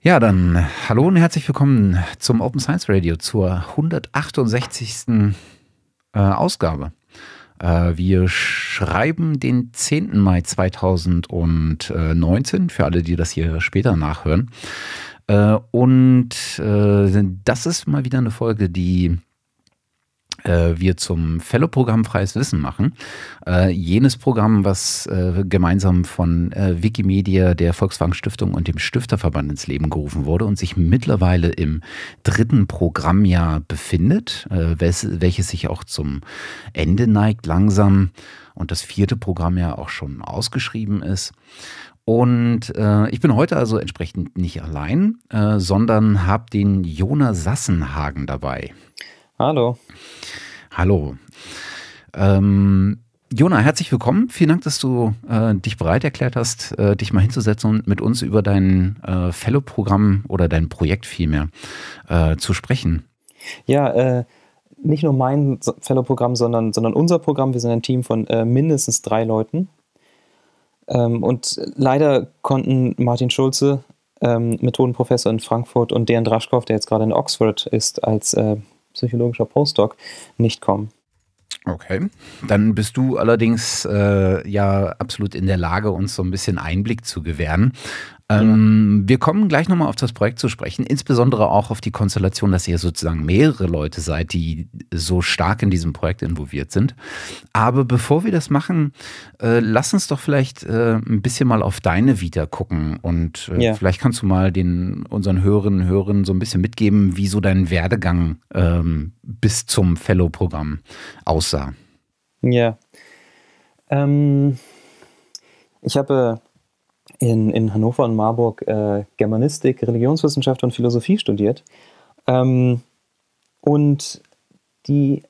Ja, dann hallo und herzlich willkommen zum Open Science Radio zur 168. Äh, Ausgabe. Äh, wir schreiben den 10. Mai 2019 für alle, die das hier später nachhören. Äh, und das ist mal wieder eine Folge, die äh, wir zum Fellow-Programm Freies Wissen machen. Äh, jenes Programm, was äh, gemeinsam von äh, Wikimedia, der Volkswagen Stiftung und dem Stifterverband ins Leben gerufen wurde und sich mittlerweile im dritten Programmjahr befindet, äh, welches sich auch zum Ende neigt langsam und das vierte Programmjahr auch schon ausgeschrieben ist. Und äh, ich bin heute also entsprechend nicht allein, äh, sondern habe den Jona Sassenhagen dabei. Hallo. Hallo. Ähm, Jona, herzlich willkommen. Vielen Dank, dass du äh, dich bereit erklärt hast, äh, dich mal hinzusetzen und mit uns über dein äh, Fellow-Programm oder dein Projekt vielmehr äh, zu sprechen. Ja, äh, nicht nur mein Fellow-Programm, sondern, sondern unser Programm. Wir sind ein Team von äh, mindestens drei Leuten. Ähm, und leider konnten Martin Schulze, ähm, Methodenprofessor in Frankfurt, und Dejan Draschkow, der jetzt gerade in Oxford ist, als psychologischer Postdoc nicht kommen. Okay, dann bist du allerdings äh, ja absolut in der Lage, uns so ein bisschen Einblick zu gewähren. Ähm, ja. Wir kommen gleich nochmal auf das Projekt zu sprechen, insbesondere auch auf die Konstellation, dass ihr sozusagen mehrere Leute seid, die so stark in diesem Projekt involviert sind. Aber bevor wir das machen, äh, lass uns doch vielleicht äh, ein bisschen mal auf deine Vita gucken und äh, ja. vielleicht kannst du mal den unseren Hörerinnen und Hörern so ein bisschen mitgeben, wie so dein Werdegang ähm, bis zum Fellow-Programm aussah. Ja. Ähm, ich habe in, in Hannover und Marburg äh, Germanistik, Religionswissenschaft und Philosophie studiert. Ähm, und die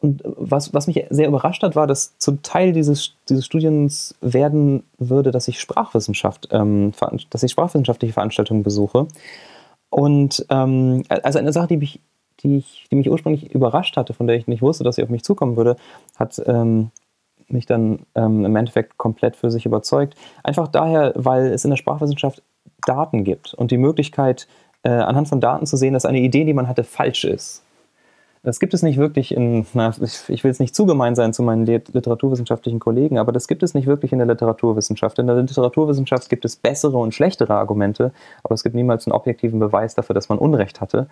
und was, was mich sehr überrascht hat, war, dass zum Teil dieses, dieses Studiens werden würde, dass ich Sprachwissenschaft, ähm, dass ich sprachwissenschaftliche Veranstaltungen besuche. Und ähm, also eine Sache, die mich, die, ich, die mich ursprünglich überrascht hatte, von der ich nicht wusste, dass sie auf mich zukommen würde, hat ähm, mich dann ähm, im Endeffekt komplett für sich überzeugt. Einfach daher, weil es in der Sprachwissenschaft Daten gibt und die Möglichkeit, äh, anhand von Daten zu sehen, dass eine Idee, die man hatte, falsch ist. Das gibt es nicht wirklich in, na, ich, ich will es nicht zu gemein sein zu meinen literaturwissenschaftlichen Kollegen, aber das gibt es nicht wirklich in der Literaturwissenschaft. In der Literaturwissenschaft gibt es bessere und schlechtere Argumente, aber es gibt niemals einen objektiven Beweis dafür, dass man Unrecht hatte.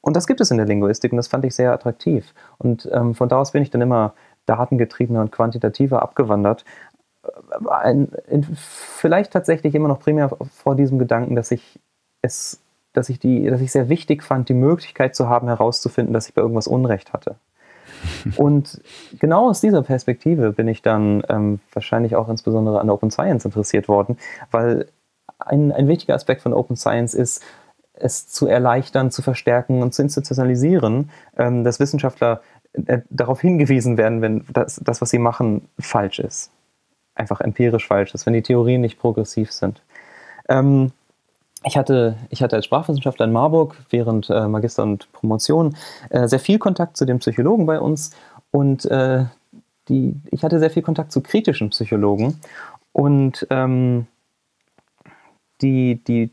Und das gibt es in der Linguistik und das fand ich sehr attraktiv. Und ähm, von da aus bin ich dann immer datengetriebener und quantitativer abgewandert. Ein, in, vielleicht tatsächlich immer noch primär vor diesem Gedanken, dass ich es, dass ich die, dass ich sehr wichtig fand, die Möglichkeit zu haben, herauszufinden, dass ich bei irgendwas Unrecht hatte. Und genau aus dieser Perspektive bin ich dann ähm, wahrscheinlich auch insbesondere an Open Science interessiert worden, weil ein, ein wichtiger Aspekt von Open Science ist, es zu erleichtern, zu verstärken und zu institutionalisieren, ähm, dass Wissenschaftler äh, darauf hingewiesen werden, wenn das, das, was sie machen, falsch ist. Einfach empirisch falsch ist, wenn die Theorien nicht progressiv sind. Ähm, ich hatte, ich hatte als Sprachwissenschaftler in Marburg während äh, Magister und Promotion äh, sehr viel Kontakt zu den Psychologen bei uns und äh, die, ich hatte sehr viel Kontakt zu kritischen Psychologen und ähm, die, die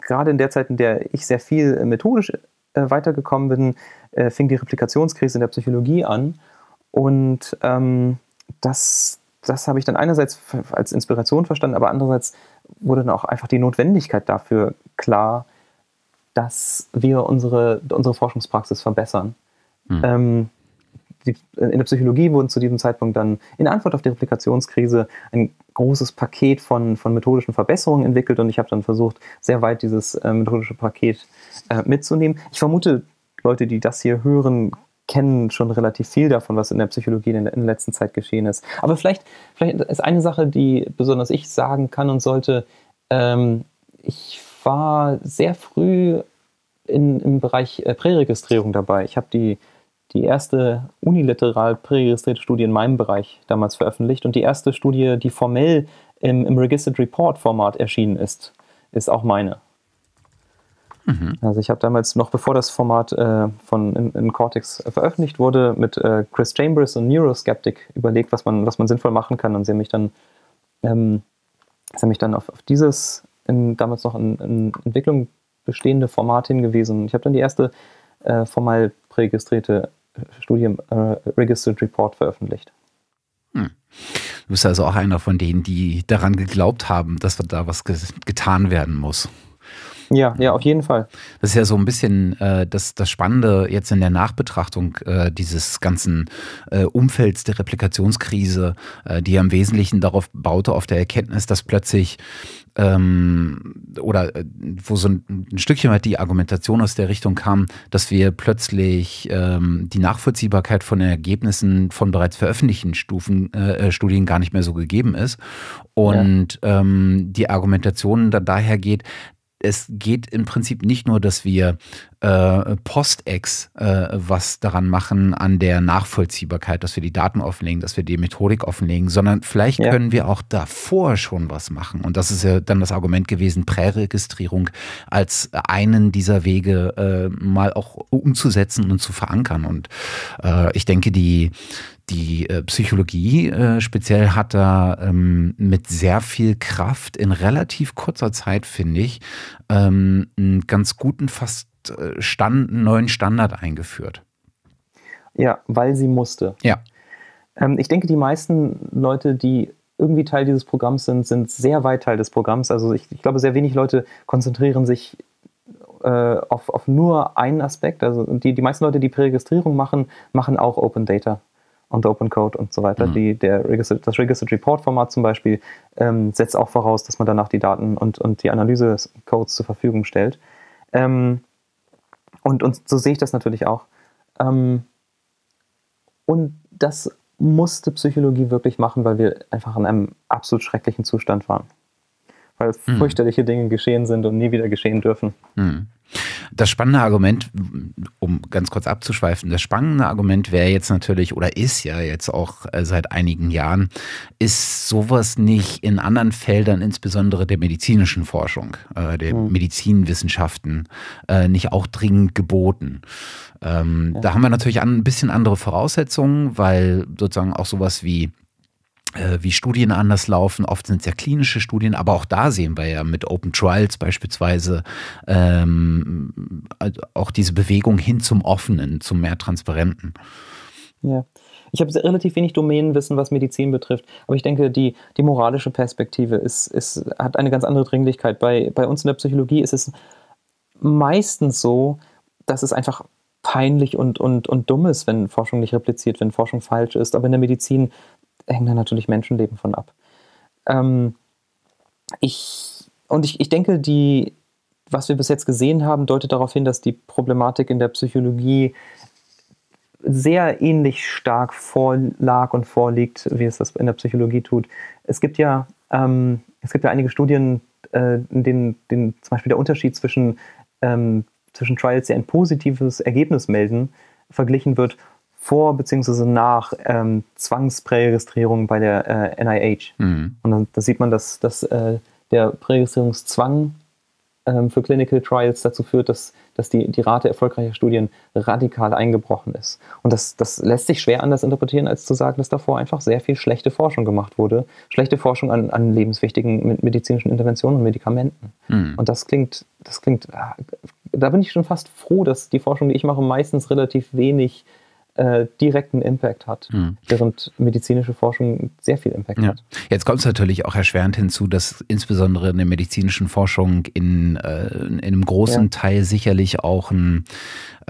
gerade in der Zeit, in der ich sehr viel methodisch äh, weitergekommen bin, äh, fing die Replikationskrise in der Psychologie an. Und ähm, das, das habe ich dann einerseits als Inspiration verstanden, aber andererseits wurde dann auch einfach die Notwendigkeit dafür klar, dass wir unsere, unsere Forschungspraxis verbessern. Mhm. Ähm, die, in der Psychologie wurden zu diesem Zeitpunkt dann in Antwort auf die Replikationskrise ein großes Paket von, von methodischen Verbesserungen entwickelt und ich habe dann versucht, sehr weit dieses äh, methodische Paket äh, mitzunehmen. Ich vermute, Leute, die das hier hören, kennen schon relativ viel davon, was in der Psychologie in der, in der letzten Zeit geschehen ist. Aber vielleicht, vielleicht ist eine Sache, die besonders ich sagen kann und sollte, ähm, ich war sehr früh in, im Bereich äh, Präregistrierung dabei. Ich habe die, die erste unilateral präregistrierte Studie in meinem Bereich damals veröffentlicht und die erste Studie, die formell im, im Registered Report Format erschienen ist, ist auch meine. Mhm. Also ich habe damals, noch bevor das Format äh, von in, in, Cortex veröffentlicht wurde, mit äh, Chris Chambers und Neuroskeptic überlegt, was man, was man sinnvoll machen kann. Und sie haben mich dann, ähm, sie haben mich dann auf, auf dieses in, damals noch in, in Entwicklung bestehende Format hingewiesen. Ich habe dann die erste äh, formal präregistrierte Studie, äh, Registered Report veröffentlicht. Hm. Du bist also auch einer von denen, die daran geglaubt haben, dass da was getan werden muss. Ja, ja, auf jeden Fall. Das ist ja so ein bisschen äh, das, das Spannende jetzt in der Nachbetrachtung äh, dieses ganzen äh, Umfelds der Replikationskrise, äh, die ja im Wesentlichen darauf baute, auf der Erkenntnis, dass plötzlich ähm, oder äh, wo so ein, ein, Stückchen weit die Argumentation aus der Richtung kam, dass wir plötzlich ähm, die Nachvollziehbarkeit von Ergebnissen von bereits veröffentlichten Stufen, äh, Studien gar nicht mehr so gegeben ist. Und ja. ähm, die Argumentation dann daher geht, es geht im Prinzip nicht nur, dass wir äh, Post-Ex äh, was daran machen an der Nachvollziehbarkeit, dass wir die Daten offenlegen, dass wir die Methodik offenlegen, sondern vielleicht ja. können wir auch davor schon was machen. Und das ist ja dann das Argument gewesen, Präregistrierung als einen dieser Wege äh, mal auch umzusetzen und zu verankern. Und äh, ich denke, die, die äh, Psychologie äh, speziell hat da ähm, mit sehr viel Kraft in relativ kurzer Zeit, finde ich, ähm, einen ganz guten, fast Stand, neuen Standard eingeführt. Ja, weil sie musste. Ja. Ähm, ich denke, die meisten Leute, die irgendwie Teil dieses Programms sind, sind sehr weit Teil des Programms. Also ich, ich glaube, sehr wenig Leute konzentrieren sich äh, auf, auf nur einen Aspekt. Also die, die meisten Leute, die Präregistrierung machen, machen auch Open Data und Open Code und so weiter. Mhm. Die, der Registered, das Registered Report Format zum Beispiel ähm, setzt auch voraus, dass man danach die Daten und, und die Analyse-Codes zur Verfügung stellt. Ähm, und, und so sehe ich das natürlich auch. Ähm, und das musste Psychologie wirklich machen, weil wir einfach in einem absolut schrecklichen Zustand waren. Weil mhm. fürchterliche Dinge geschehen sind und nie wieder geschehen dürfen. Mhm. Das spannende Argument, um ganz kurz abzuschweifen, das spannende Argument wäre jetzt natürlich oder ist ja jetzt auch äh, seit einigen Jahren, ist sowas nicht in anderen Feldern, insbesondere der medizinischen Forschung, äh, der mhm. Medizinwissenschaften, äh, nicht auch dringend geboten? Ähm, ja. Da haben wir natürlich ein bisschen andere Voraussetzungen, weil sozusagen auch sowas wie wie Studien anders laufen. Oft sind es ja klinische Studien, aber auch da sehen wir ja mit Open Trials beispielsweise ähm, auch diese Bewegung hin zum Offenen, zum mehr Transparenten. Ja. Ich habe relativ wenig Domänenwissen, was Medizin betrifft, aber ich denke, die, die moralische Perspektive ist, ist, hat eine ganz andere Dringlichkeit. Bei, bei uns in der Psychologie ist es meistens so, dass es einfach peinlich und, und, und dumm ist, wenn Forschung nicht repliziert, wenn Forschung falsch ist. Aber in der Medizin hängen da natürlich Menschenleben von ab. Ähm, ich, und ich, ich denke, die, was wir bis jetzt gesehen haben, deutet darauf hin, dass die Problematik in der Psychologie sehr ähnlich stark vorlag und vorliegt, wie es das in der Psychologie tut. Es gibt ja, ähm, es gibt ja einige Studien, äh, in denen, denen zum Beispiel der Unterschied zwischen, ähm, zwischen Trials, die ein positives Ergebnis melden, verglichen wird vor bzw. nach ähm, Zwangspräregistrierung bei der äh, NIH. Mhm. Und dann da sieht man, dass, dass äh, der Präregistrierungszwang ähm, für Clinical Trials dazu führt, dass, dass die, die Rate erfolgreicher Studien radikal eingebrochen ist. Und das, das lässt sich schwer anders interpretieren, als zu sagen, dass davor einfach sehr viel schlechte Forschung gemacht wurde. Schlechte Forschung an, an lebenswichtigen medizinischen Interventionen und Medikamenten. Mhm. Und das klingt, das klingt, äh, da bin ich schon fast froh, dass die Forschung, die ich mache, meistens relativ wenig äh, direkten Impact hat, mhm. während medizinische Forschung sehr viel Impact ja. hat. Jetzt kommt es natürlich auch erschwerend hinzu, dass insbesondere in der medizinischen Forschung in, äh, in einem großen ja. Teil sicherlich auch ein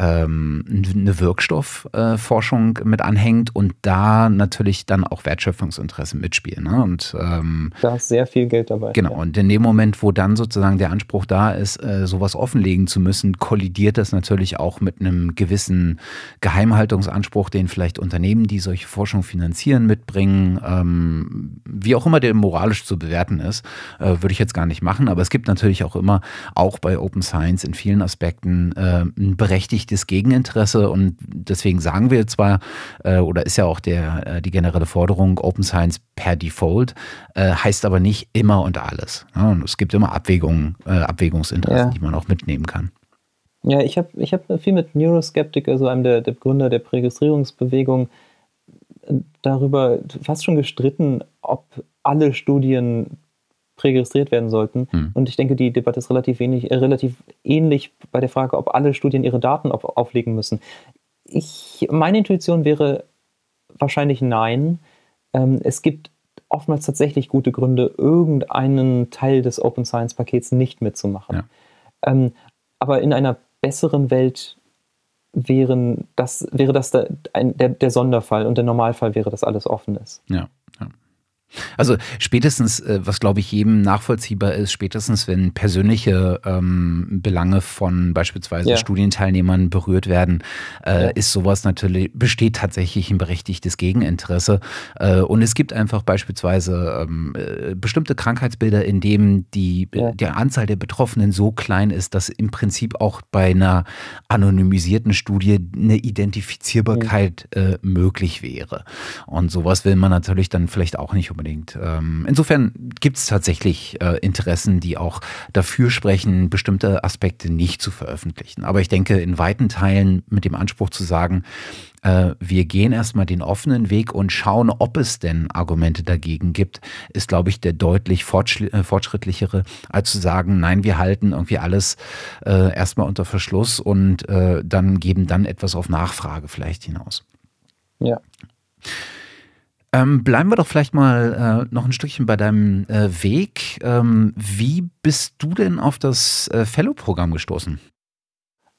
ähm, eine Wirkstoffforschung äh, mit anhängt und da natürlich dann auch Wertschöpfungsinteressen mitspielen. Ne? Und, ähm, da ist sehr viel Geld dabei. Genau, ja. und in dem Moment, wo dann sozusagen der Anspruch da ist, äh, sowas offenlegen zu müssen, kollidiert das natürlich auch mit einem gewissen Geheimhaltungsanspruch, den vielleicht Unternehmen, die solche Forschung finanzieren, mitbringen. Ähm, wie auch immer der moralisch zu bewerten ist, äh, würde ich jetzt gar nicht machen. Aber es gibt natürlich auch immer, auch bei Open Science in vielen Aspekten, äh, ein berechtigtes berechtigtes Gegeninteresse und deswegen sagen wir zwar, äh, oder ist ja auch der, äh, die generelle Forderung, Open Science per Default, äh, heißt aber nicht immer und alles. Ja, und es gibt immer Abwägungen, äh, Abwägungsinteressen, ja. die man auch mitnehmen kann. Ja, ich habe ich hab viel mit Neuroskeptic, also einem der, der Gründer der Präregistrierungsbewegung, darüber fast schon gestritten, ob alle Studien präregistriert werden sollten. Hm. Und ich denke, die Debatte ist relativ, wenig, äh, relativ ähnlich bei der Frage, ob alle Studien ihre Daten auf, auflegen müssen. Ich, meine Intuition wäre wahrscheinlich nein. Ähm, es gibt oftmals tatsächlich gute Gründe, irgendeinen Teil des Open Science Pakets nicht mitzumachen. Ja. Ähm, aber in einer besseren Welt wären das, wäre das der, der, der Sonderfall und der Normalfall wäre, dass alles offen ist. Ja. Also spätestens, äh, was glaube ich jedem nachvollziehbar ist, spätestens wenn persönliche ähm, Belange von beispielsweise ja. Studienteilnehmern berührt werden, äh, ja. ist sowas natürlich, besteht tatsächlich ein berechtigtes Gegeninteresse. Äh, und es gibt einfach beispielsweise ähm, äh, bestimmte Krankheitsbilder, in denen die, ja. die Anzahl der Betroffenen so klein ist, dass im Prinzip auch bei einer anonymisierten Studie eine Identifizierbarkeit mhm. möglich wäre. Und sowas will man natürlich dann vielleicht auch nicht unbedingt unbedingt. Ähm, insofern gibt es tatsächlich äh, Interessen, die auch dafür sprechen, bestimmte Aspekte nicht zu veröffentlichen. Aber ich denke, in weiten Teilen mit dem Anspruch zu sagen, äh, wir gehen erstmal den offenen Weg und schauen, ob es denn Argumente dagegen gibt, ist, glaube ich, der deutlich äh, fortschrittlichere, als zu sagen, nein, wir halten irgendwie alles äh, erstmal unter Verschluss und äh, dann geben dann etwas auf Nachfrage vielleicht hinaus. Ja. Ähm, bleiben wir doch vielleicht mal äh, noch ein Stückchen bei deinem äh, Weg. Ähm, wie bist du denn auf das äh, Fellow-Programm gestoßen?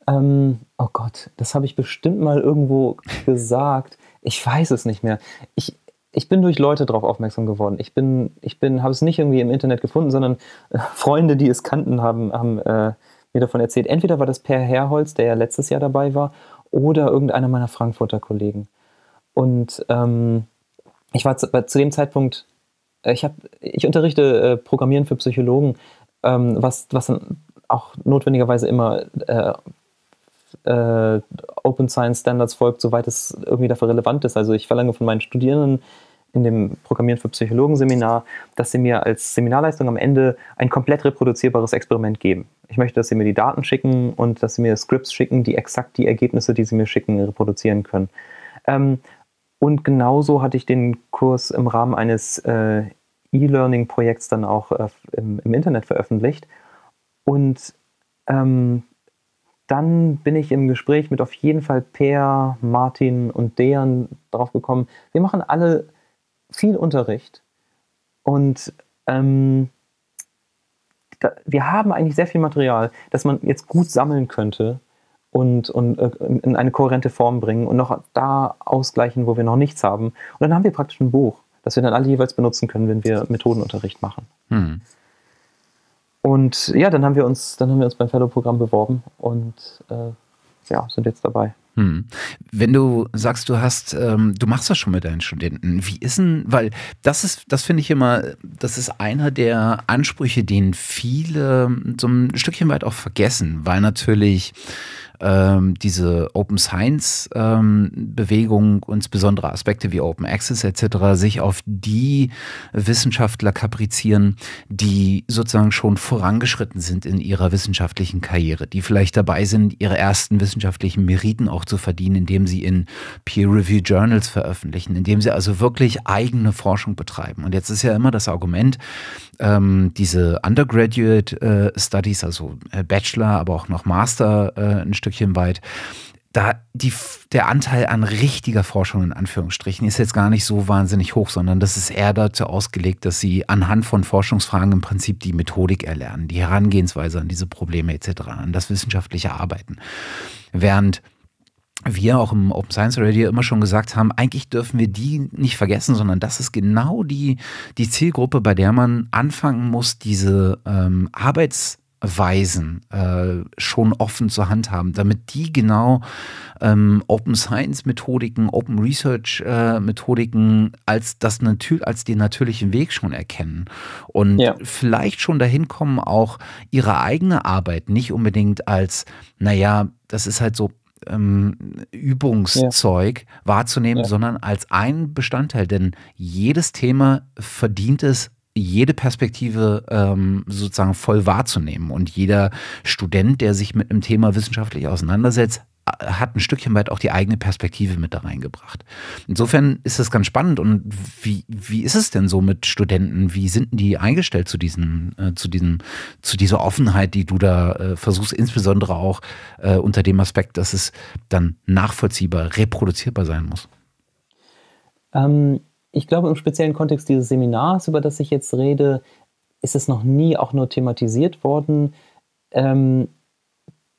Ähm, oh Gott, das habe ich bestimmt mal irgendwo gesagt. Ich weiß es nicht mehr. Ich, ich bin durch Leute darauf aufmerksam geworden. Ich bin, ich bin, habe es nicht irgendwie im Internet gefunden, sondern äh, Freunde, die es kannten, haben, haben äh, mir davon erzählt. Entweder war das Per Herholz, der ja letztes Jahr dabei war, oder irgendeiner meiner Frankfurter Kollegen. Und ähm, ich war zu, zu dem Zeitpunkt, äh, ich, hab, ich unterrichte äh, Programmieren für Psychologen, ähm, was, was dann auch notwendigerweise immer äh, äh, Open Science Standards folgt, soweit es irgendwie dafür relevant ist. Also ich verlange von meinen Studierenden in dem Programmieren für Psychologen Seminar, dass sie mir als Seminarleistung am Ende ein komplett reproduzierbares Experiment geben. Ich möchte, dass sie mir die Daten schicken und dass sie mir Scripts schicken, die exakt die Ergebnisse, die sie mir schicken, reproduzieren können. Ähm, und genauso hatte ich den Kurs im Rahmen eines äh, E-Learning-Projekts dann auch äh, im, im, Internet veröffentlicht. Und ähm, dann bin ich im Gespräch mit auf jeden Fall Per, Martin und Dejan drauf gekommen. Wir machen alle viel Unterricht und ähm, da, wir haben eigentlich sehr viel Material, das man jetzt gut sammeln könnte und, und äh, in eine kohärente Form bringen und noch da ausgleichen, wo wir noch nichts haben. Und dann haben wir praktisch ein Buch, das wir dann alle jeweils benutzen können, wenn wir Methodenunterricht machen. Hm. Und ja, dann haben wir uns, dann haben wir uns beim Fellow-Programm beworben und äh, ja, sind jetzt dabei. Hm. Wenn du sagst, du hast, ähm, du machst das schon mit deinen Studenten, wie ist denn, weil das ist, das finde ich immer, das ist einer der Ansprüche, den viele so ein Stückchen weit auch vergessen, weil natürlich ähm, diese Open Science ähm, Bewegung, insbesondere Aspekte wie Open Access etc., sich auf die Wissenschaftler kaprizieren, die sozusagen schon vorangeschritten sind in ihrer wissenschaftlichen Karriere, die vielleicht dabei sind, ihre ersten wissenschaftlichen Meriten auch zu verdienen, indem sie in Peer-Review Journals veröffentlichen, indem sie also wirklich eigene Forschung betreiben. Und jetzt ist ja immer das Argument, ähm, diese Undergraduate äh, Studies, also äh, Bachelor, aber auch noch Master äh, ein Stückchen weit, da die, der Anteil an richtiger Forschung in Anführungsstrichen ist jetzt gar nicht so wahnsinnig hoch, sondern das ist eher dazu ausgelegt, dass sie anhand von Forschungsfragen im Prinzip die Methodik erlernen, die Herangehensweise an diese Probleme etc., an das wissenschaftliche Arbeiten. Während wir auch im Open Science Radio immer schon gesagt haben, eigentlich dürfen wir die nicht vergessen, sondern das ist genau die, die Zielgruppe, bei der man anfangen muss, diese ähm, Arbeitsweisen äh, schon offen zur Hand haben, damit die genau ähm, Open Science Methodiken, Open Research äh, Methodiken als das als den natürlichen Weg schon erkennen und ja. vielleicht schon dahin kommen, auch ihre eigene Arbeit nicht unbedingt als, naja, das ist halt so ähm, Übungszeug ja. wahrzunehmen, ja. sondern als ein Bestandteil. Denn jedes Thema verdient es, jede Perspektive ähm, sozusagen voll wahrzunehmen. Und jeder Student, der sich mit einem Thema wissenschaftlich auseinandersetzt, hat ein Stückchen weit auch die eigene Perspektive mit da reingebracht. Insofern ist es ganz spannend. Und wie, wie ist es denn so mit Studenten? Wie sind die eingestellt zu diesen, äh, zu diesem, zu dieser Offenheit, die du da äh, versuchst, insbesondere auch äh, unter dem Aspekt, dass es dann nachvollziehbar, reproduzierbar sein muss? Ähm, ich glaube, im speziellen Kontext dieses Seminars, über das ich jetzt rede, ist es noch nie auch nur thematisiert worden. Ähm,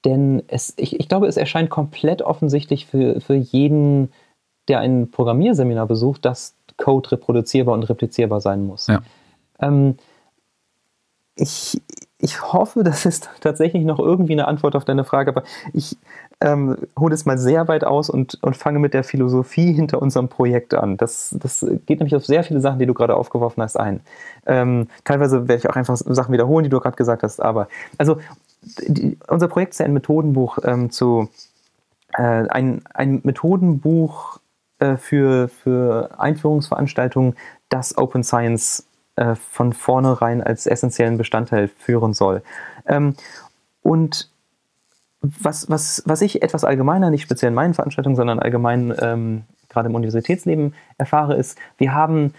denn es, ich, ich glaube, es erscheint komplett offensichtlich für, für jeden, der ein Programmierseminar besucht, dass Code reproduzierbar und replizierbar sein muss. Ja. Ähm, ich, ich hoffe, das ist tatsächlich noch irgendwie eine Antwort auf deine Frage, aber ich ähm, hole es mal sehr weit aus und, und fange mit der Philosophie hinter unserem Projekt an. Das, das geht nämlich auf sehr viele Sachen, die du gerade aufgeworfen hast, ein. Ähm, teilweise werde ich auch einfach Sachen wiederholen, die du gerade gesagt hast, aber also die, unser Projekt ist ja ein Methodenbuch ähm, zu äh, ein, ein Methodenbuch äh, für, für Einführungsveranstaltungen, das Open Science äh, von vornherein als essentiellen Bestandteil führen soll. Ähm, und was, was, was ich etwas allgemeiner, nicht speziell in meinen Veranstaltungen, sondern allgemein ähm, gerade im Universitätsleben erfahre, ist, wir haben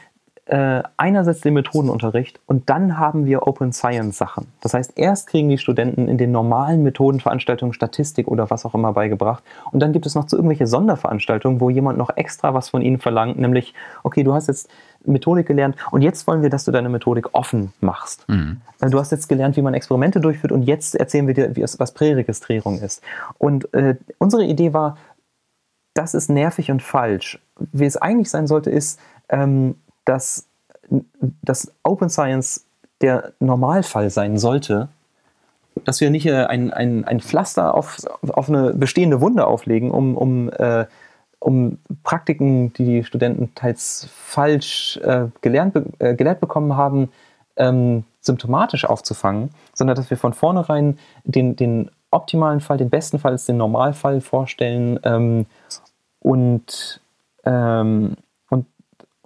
äh, einerseits den Methodenunterricht und dann haben wir Open Science Sachen. Das heißt, erst kriegen die Studenten in den normalen Methodenveranstaltungen Statistik oder was auch immer beigebracht und dann gibt es noch so irgendwelche Sonderveranstaltungen, wo jemand noch extra was von ihnen verlangt, nämlich, okay, du hast jetzt Methodik gelernt und jetzt wollen wir, dass du deine Methodik offen machst. Mhm. Äh, du hast jetzt gelernt, wie man Experimente durchführt und jetzt erzählen wir dir, was Präregistrierung ist. Und äh, unsere Idee war, das ist nervig und falsch. Wie es eigentlich sein sollte, ist, ähm, dass, dass Open Science der Normalfall sein sollte, dass wir nicht äh, ein, ein, ein Pflaster auf, auf eine bestehende Wunde auflegen, um, um, äh, um Praktiken, die die Studenten teils falsch äh, gelernt, äh, gelehrt bekommen haben, ähm, symptomatisch aufzufangen, sondern dass wir von vornherein den, den optimalen Fall, den besten Fall den Normalfall vorstellen ähm, und ähm,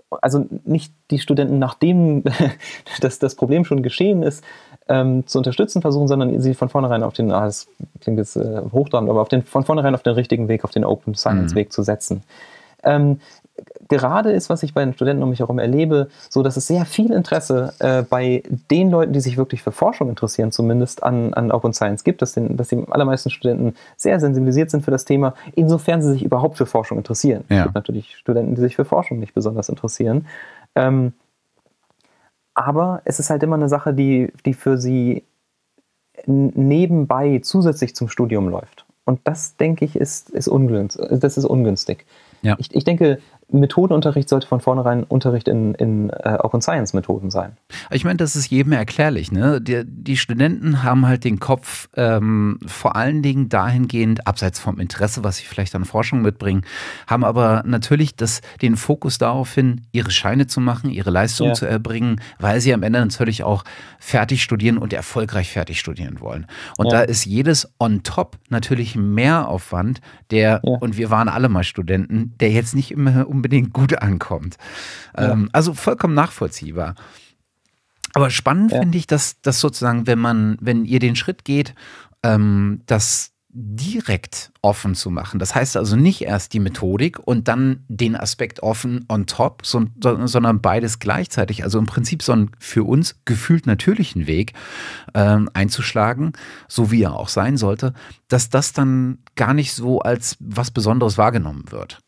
also nicht die Studenten, nachdem das, das Problem schon geschehen ist, ähm, zu unterstützen versuchen, sondern sie von vornherein auf den, ah, das klingt jetzt äh, hochtrabend, aber auf den, von vornherein auf den richtigen Weg, auf den Open Science Weg mhm. zu setzen. Ähm, gerade ist, was ich bei den Studenten um mich herum erlebe, so dass es sehr viel Interesse äh, bei den Leuten, die sich wirklich für Forschung interessieren, zumindest an, an Open Science gibt, dass, den, dass die allermeisten Studenten sehr sensibilisiert sind für das Thema, insofern sie sich überhaupt für Forschung interessieren. Ja. Es gibt natürlich Studenten, die sich für Forschung nicht besonders interessieren. Ähm, aber es ist halt immer eine Sache, die, die für sie nebenbei zusätzlich zum Studium läuft. Und das, denke ich, ist, ist, ungünstig. Das ist ungünstig. Ja. Ich, ich denke, Methodenunterricht sollte von vornherein Unterricht in, in äh, Open Science Methoden sein. Ich meine, das ist jedem erklärlich. Ne? Die, die Studenten haben halt den Kopf ähm, vor allen Dingen dahingehend, abseits vom Interesse, was sie vielleicht an Forschung mitbringen, haben aber natürlich das, den Fokus darauf hin, ihre Scheine zu machen, ihre Leistung ja. zu erbringen, weil sie am Ende natürlich auch fertig studieren und erfolgreich fertig studieren wollen. Und ja. da ist jedes on top natürlich mehr Aufwand, der, ja. und wir waren alle mal Studenten, der jetzt nicht immer unbedingt gut ankommt. Ja. Ähm, also vollkommen nachvollziehbar. Aber spannend ja. finde ich, dass, dass sozusagen, wenn man, wenn ihr den Schritt geht, ähm, das direkt offen zu machen. Das heißt also nicht erst die Methodik und dann den Aspekt offen on top, so, sondern beides gleichzeitig. Also im Prinzip so einen für uns gefühlt natürlichen Weg ähm, einzuschlagen, so wie er auch sein sollte, dass das dann gar nicht so als was Besonderes wahrgenommen wird.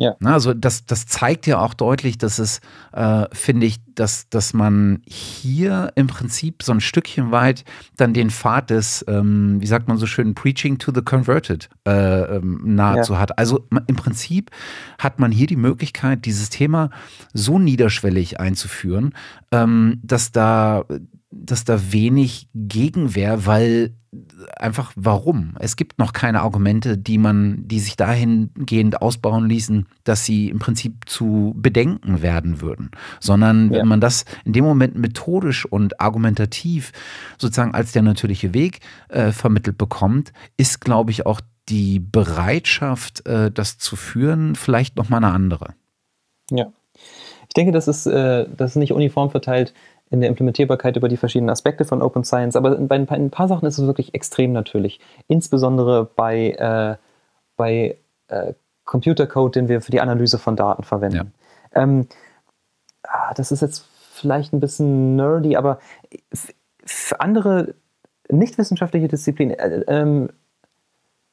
Ja. Also das, das zeigt ja auch deutlich, dass es, äh, finde ich, dass, dass man hier im Prinzip so ein Stückchen weit dann den Pfad des, ähm, wie sagt man so schön, Preaching to the Converted äh, ähm, nahezu ja. hat. Also im Prinzip hat man hier die Möglichkeit, dieses Thema so niederschwellig einzuführen, ähm, dass da dass da wenig Gegenwehr, weil einfach warum? Es gibt noch keine Argumente, die man, die sich dahingehend ausbauen ließen, dass sie im Prinzip zu bedenken werden würden, sondern ja. wenn man das in dem Moment methodisch und argumentativ sozusagen als der natürliche Weg äh, vermittelt bekommt, ist, glaube ich, auch die Bereitschaft, äh, das zu führen, vielleicht noch mal eine andere. Ja. Ich denke, das ist, äh, das ist nicht uniform verteilt in der Implementierbarkeit über die verschiedenen Aspekte von Open Science, aber bei ein paar, ein paar Sachen ist es wirklich extrem natürlich. Insbesondere bei, äh, bei äh, Computercode, den wir für die Analyse von Daten verwenden. Ja. Ähm, ah, das ist jetzt vielleicht ein bisschen nerdy, aber für andere nicht wissenschaftliche Disziplinen, äh, ähm,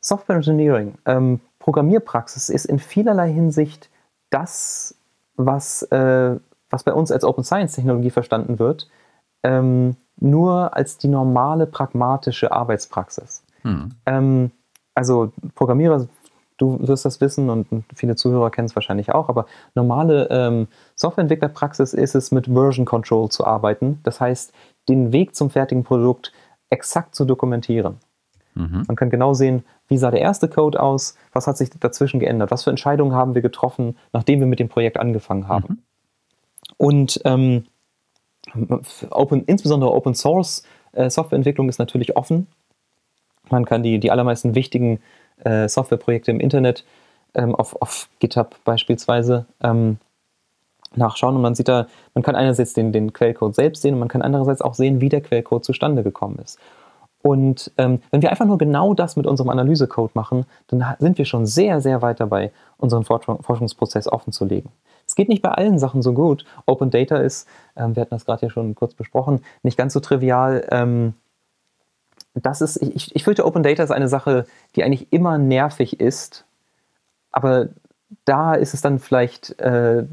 Software Engineering, ähm, Programmierpraxis ist in vielerlei Hinsicht das, was, äh, was bei uns als Open Science Technologie verstanden wird, ähm, nur als die normale pragmatische Arbeitspraxis. Hm. Ähm, also Programmierer, du wirst das wissen und viele Zuhörer kennen es wahrscheinlich auch, aber normale ähm, Softwareentwicklerpraxis ist es, mit Version Control zu arbeiten. Das heißt, den Weg zum fertigen Produkt exakt zu dokumentieren. Mhm. Man kann genau sehen, wie sah der erste Code aus, was hat sich dazwischen geändert, was für Entscheidungen haben wir getroffen, nachdem wir mit dem Projekt angefangen haben. Mhm. Und ähm, Open, insbesondere Open Source äh, Softwareentwicklung ist natürlich offen. Man kann die, die allermeisten wichtigen äh, Softwareprojekte im Internet ähm, auf, auf GitHub beispielsweise ähm, nachschauen und man sieht da, man kann einerseits den, den Quellcode selbst sehen und man kann andererseits auch sehen, wie der Quellcode zustande gekommen ist. Und ähm, wenn wir einfach nur genau das mit unserem Analysecode machen, dann sind wir schon sehr, sehr weit dabei, unseren Forschungsprozess offen zu legen. Es geht nicht bei allen Sachen so gut. Open Data ist, ähm, wir hatten das gerade ja schon kurz besprochen, nicht ganz so trivial. Ähm, das ist, ich, ich fürchte, Open Data ist eine Sache, die eigentlich immer nervig ist, aber da ist es dann vielleicht äh,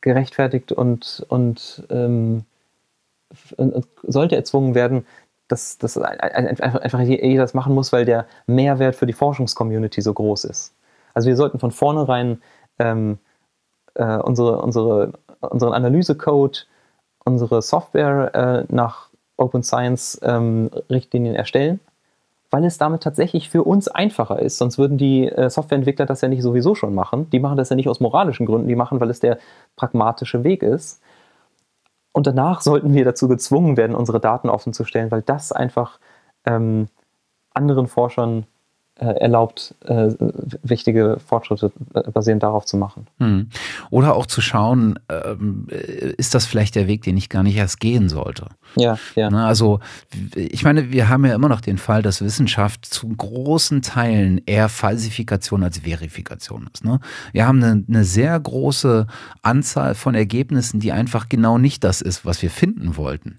gerechtfertigt und, und, ähm, und sollte erzwungen werden, dass, dass einfach jeder das machen muss, weil der Mehrwert für die Forschungscommunity so groß ist. Also wir sollten von vornherein ähm, äh, unsere, unsere, unseren Analysecode, unsere Software äh, nach Open Science ähm, Richtlinien erstellen, weil es damit tatsächlich für uns einfacher ist. Sonst würden die äh, Softwareentwickler das ja nicht sowieso schon machen. Die machen das ja nicht aus moralischen Gründen, die machen, weil es der pragmatische Weg ist. Und danach sollten wir dazu gezwungen werden, unsere Daten offen zu stellen, weil das einfach ähm, anderen Forschern erlaubt, äh, wichtige Fortschritte äh, basierend darauf zu machen. Hm. Oder auch zu schauen, ähm, ist das vielleicht der Weg, den ich gar nicht erst gehen sollte? Ja, ja. Ne, also ich meine, wir haben ja immer noch den Fall, dass Wissenschaft zu großen Teilen eher Falsifikation als Verifikation ist. Ne? Wir haben eine, eine sehr große Anzahl von Ergebnissen, die einfach genau nicht das ist, was wir finden wollten.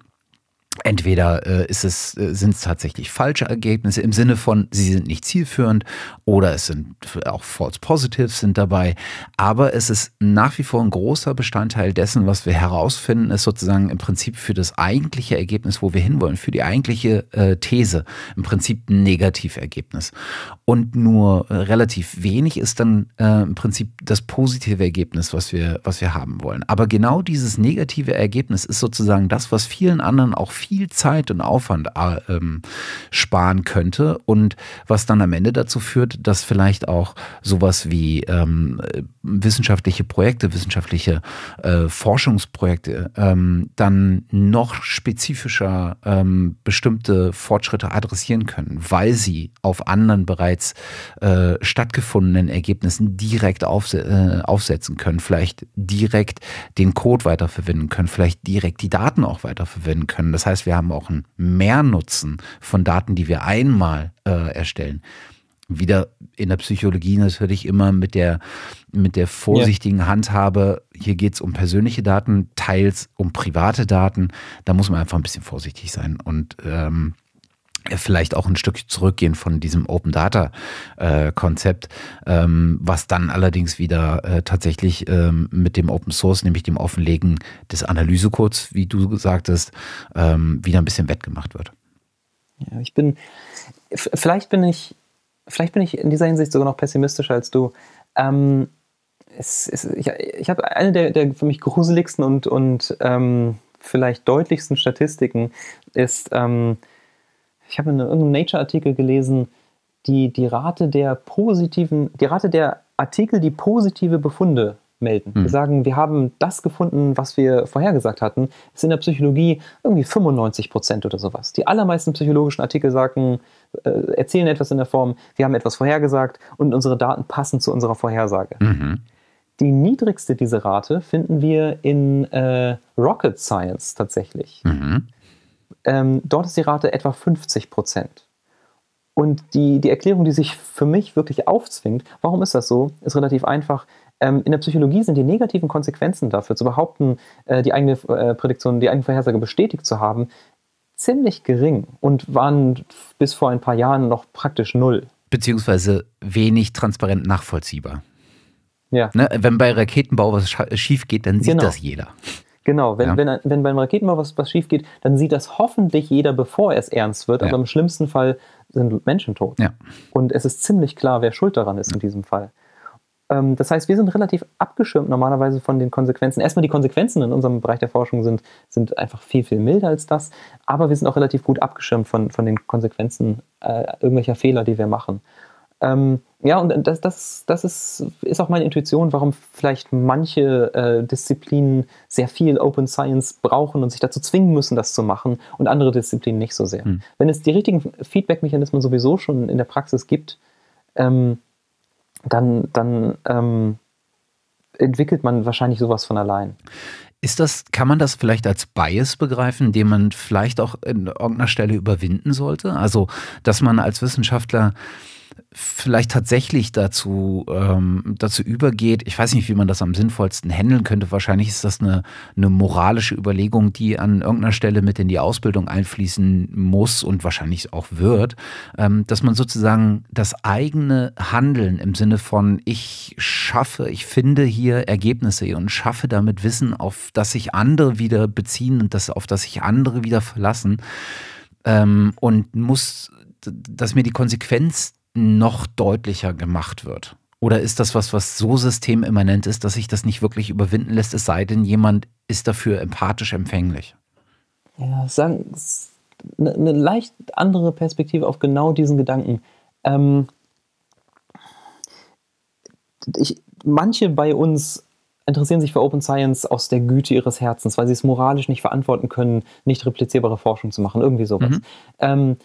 Entweder äh, ist es, äh, sind es tatsächlich falsche Ergebnisse im Sinne von, sie sind nicht zielführend oder es sind auch False Positives sind dabei. Aber es ist nach wie vor ein großer Bestandteil dessen, was wir herausfinden, ist sozusagen im Prinzip für das eigentliche Ergebnis, wo wir hinwollen, für die eigentliche äh, These im Prinzip ein Negativergebnis. Und nur äh, relativ wenig ist dann im Prinzip das positive Ergebnis, was wir, was wir haben wollen. Aber genau dieses negative Ergebnis ist sozusagen das, was vielen anderen auch viel Zeit und Aufwand äh, ähm, sparen könnte und was dann am Ende dazu führt, dass vielleicht auch sowas wie ähm, wissenschaftliche Projekte, wissenschaftliche äh, Forschungsprojekte ähm, dann noch spezifischer ähm, bestimmte Fortschritte adressieren können, weil sie auf anderen bereits äh, stattgefundenen Ergebnissen direkt aufse äh, aufsetzen können, vielleicht direkt den Code weiterverwenden können, vielleicht direkt die Daten auch weiterverwenden können. Das heißt, heißt, wir haben auch einen Mehrnutzen von Daten, die wir einmal äh, erstellen. Wieder in der Psychologie natürlich immer mit der, mit der vorsichtigen ja. Handhabe, hier geht es um persönliche Daten, teils um private Daten. Da muss man einfach ein bisschen vorsichtig sein. Und ähm, vielleicht auch ein Stück zurückgehen von diesem Open Data äh, Konzept, ähm, was dann allerdings wieder äh, tatsächlich ähm, mit dem Open Source, nämlich dem Offenlegen des Analysecodes, wie du sagtest, ähm, wieder ein bisschen wettgemacht wird. Ja, ich bin, vielleicht bin ich, vielleicht bin ich in dieser Hinsicht sogar noch pessimistischer als du. Ähm, es, es, ich, ich habe eine der, der für mich gruseligsten und, und ähm, vielleicht deutlichsten Statistiken ist, ähm, ich habe in irgendeinem Nature-Artikel gelesen, die, die Rate der positiven, die Rate der Artikel, die positive Befunde melden. Mhm. Wir sagen, wir haben das gefunden, was wir vorhergesagt hatten, ist in der Psychologie irgendwie 95 Prozent oder sowas. Die allermeisten psychologischen Artikel sagen, äh, erzählen etwas in der Form, wir haben etwas vorhergesagt und unsere Daten passen zu unserer Vorhersage. Mhm. Die niedrigste dieser Rate finden wir in äh, Rocket Science tatsächlich. Mhm. Ähm, dort ist die Rate etwa 50 Prozent. und die, die Erklärung, die sich für mich wirklich aufzwingt, warum ist das so, ist relativ einfach. Ähm, in der Psychologie sind die negativen Konsequenzen dafür, zu behaupten, äh, die eigene äh, Prädiktion, die eigene Vorhersage bestätigt zu haben, ziemlich gering und waren bis vor ein paar Jahren noch praktisch null. Beziehungsweise wenig transparent nachvollziehbar. Ja. Ne? Wenn bei Raketenbau was schief geht, dann sieht genau. das jeder. Genau, wenn, ja. wenn, wenn beim Raketenbau was, was schief geht, dann sieht das hoffentlich jeder, bevor es ernst wird. Ja. Aber im schlimmsten Fall sind Menschen tot. Ja. Und es ist ziemlich klar, wer schuld daran ist in diesem Fall. Ähm, das heißt, wir sind relativ abgeschirmt normalerweise von den Konsequenzen. Erstmal die Konsequenzen in unserem Bereich der Forschung sind, sind einfach viel, viel milder als das. Aber wir sind auch relativ gut abgeschirmt von, von den Konsequenzen äh, irgendwelcher Fehler, die wir machen. Ähm, ja, und das, das, das ist, ist auch meine Intuition, warum vielleicht manche äh, Disziplinen sehr viel Open Science brauchen und sich dazu zwingen müssen, das zu machen und andere Disziplinen nicht so sehr. Hm. Wenn es die richtigen Feedback-Mechanismen sowieso schon in der Praxis gibt, ähm, dann, dann ähm, entwickelt man wahrscheinlich sowas von allein. Ist das, kann man das vielleicht als Bias begreifen, den man vielleicht auch in irgendeiner Stelle überwinden sollte? Also, dass man als Wissenschaftler vielleicht tatsächlich dazu, ähm, dazu übergeht, ich weiß nicht, wie man das am sinnvollsten handeln könnte. Wahrscheinlich ist das eine, eine moralische Überlegung, die an irgendeiner Stelle mit in die Ausbildung einfließen muss und wahrscheinlich auch wird, ähm, dass man sozusagen das eigene Handeln im Sinne von ich schaffe, ich finde hier Ergebnisse und schaffe damit Wissen, auf das sich andere wieder beziehen und das, auf das sich andere wieder verlassen ähm, und muss, dass mir die Konsequenz noch deutlicher gemacht wird? Oder ist das was, was so systemimmanent ist, dass sich das nicht wirklich überwinden lässt, es sei denn, jemand ist dafür empathisch empfänglich? Ja, sagen, eine, eine leicht andere Perspektive auf genau diesen Gedanken. Ähm, ich, manche bei uns interessieren sich für Open Science aus der Güte ihres Herzens, weil sie es moralisch nicht verantworten können, nicht replizierbare Forschung zu machen, irgendwie sowas. Mhm. Ähm,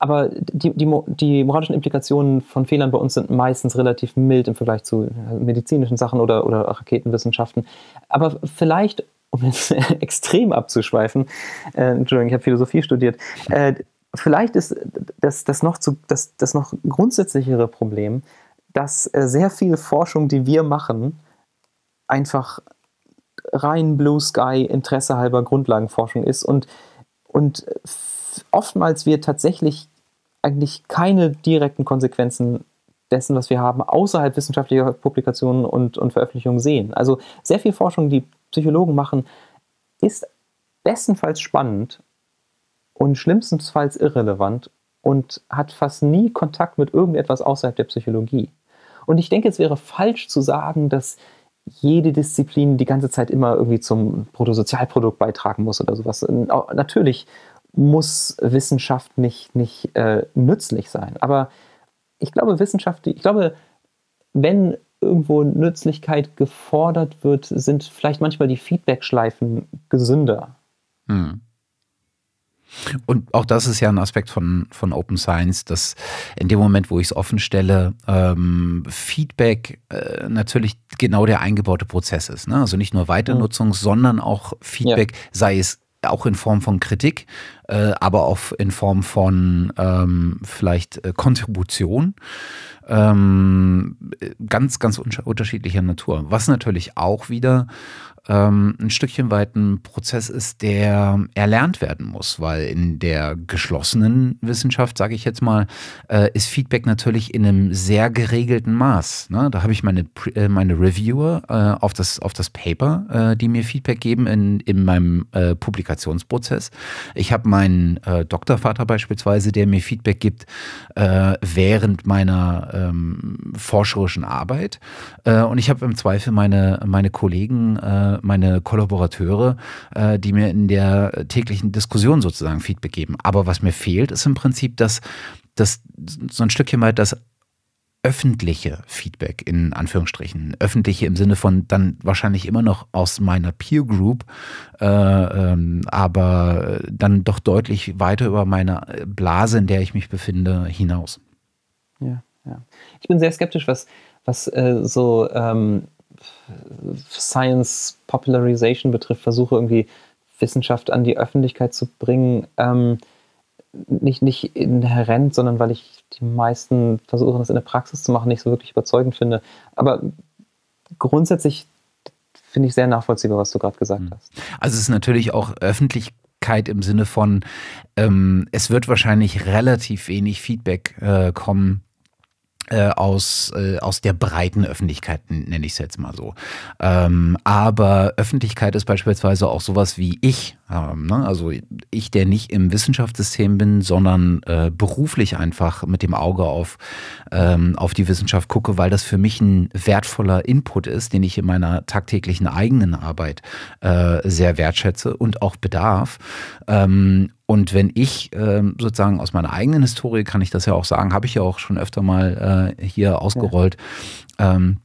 aber die, die, die, moralischen Implikationen von Fehlern bei uns sind meistens relativ mild im Vergleich zu äh, medizinischen Sachen oder, oder Raketenwissenschaften. Aber vielleicht, um jetzt extrem abzuschweifen, äh, Entschuldigung, ich habe Philosophie studiert, äh, vielleicht ist das, das, noch zu, das, das noch grundsätzlichere Problem, dass äh, sehr viel Forschung, die wir machen, einfach rein Blue Sky Interesse halber Grundlagenforschung ist und, und oftmals wir tatsächlich eigentlich keine direkten Konsequenzen dessen, was wir haben, außerhalb wissenschaftlicher Publikationen und, und Veröffentlichungen sehen. Also sehr viel Forschung, die Psychologen machen, ist bestenfalls spannend und schlimmstenfalls irrelevant und hat fast nie Kontakt mit irgendetwas außerhalb der Psychologie. Und ich denke, es wäre falsch zu sagen, dass jede Disziplin die ganze Zeit immer irgendwie zum Bruttosozialprodukt beitragen muss oder sowas. Natürlich muss Wissenschaft nicht, nicht äh, nützlich sein. Aber ich glaube, Wissenschaft, ich glaube, wenn irgendwo Nützlichkeit gefordert wird, sind vielleicht manchmal die Feedback-Schleifen gesünder. Hm. Und auch das ist ja ein Aspekt von, von Open Science, dass in dem Moment, wo ich es offen stelle, ähm, Feedback äh, natürlich genau der eingebaute Prozess ist. Ne? Also nicht nur Weiternutzung, mhm. sondern auch Feedback, ja. sei es auch in Form von Kritik, äh, aber auch in Form von ähm, vielleicht äh, Kontribution. Ähm, ganz, ganz unterschiedlicher Natur. Was natürlich auch wieder ähm, ein Stückchen weit ein Prozess ist, der erlernt werden muss, weil in der geschlossenen Wissenschaft, sage ich jetzt mal, äh, ist Feedback natürlich in einem sehr geregelten Maß. Ne? Da habe ich meine, äh, meine Reviewer äh, auf, das, auf das Paper, die mir Feedback geben in, in meinem Publikationsprozess. Ich habe meinen Doktorvater beispielsweise, der mir Feedback gibt während meiner ähm, forscherischen Arbeit. und ich habe im Zweifel meine, meine Kollegen meine Kollaborateure, äh, die mir in der täglichen Diskussion sozusagen Feedback geben. Aber was mir fehlt, ist im Prinzip das, das so ein Stückchen weit das öffentliche Feedback in Anführungsstrichen. Öffentliche im Sinne von dann wahrscheinlich immer noch aus meiner Peer Group, äh, ähm, aber dann doch deutlich weiter über meine Blase, in der ich mich befinde, hinaus. Ja, ja. Ich bin sehr skeptisch, was, was äh, so ähm, Science Popularization betrifft, versuche irgendwie Wissenschaft an die Öffentlichkeit zu bringen. Ähm, nicht, nicht inhärent, sondern weil ich die meisten Versuche, das in der Praxis zu machen, nicht so wirklich überzeugend finde. Aber grundsätzlich finde ich sehr nachvollziehbar, was du gerade gesagt hm. hast. Also es ist natürlich auch Öffentlichkeit im Sinne von, ähm, es wird wahrscheinlich relativ wenig Feedback äh, kommen äh, aus, äh, aus der breiten Öffentlichkeit, nenne ich es jetzt mal so. Ähm, aber Öffentlichkeit ist beispielsweise auch sowas wie ich. Ähm, ne? Also ich, der nicht im Wissenschaftssystem bin, sondern äh, beruflich einfach mit dem Auge auf, ähm, auf die Wissenschaft gucke, weil das für mich ein wertvoller Input ist, den ich in meiner tagtäglichen eigenen Arbeit äh, sehr wertschätze und auch bedarf. Ähm, und wenn ich äh, sozusagen aus meiner eigenen Historie, kann ich das ja auch sagen, habe ich ja auch schon öfter mal äh, hier ausgerollt. Ja. Ähm,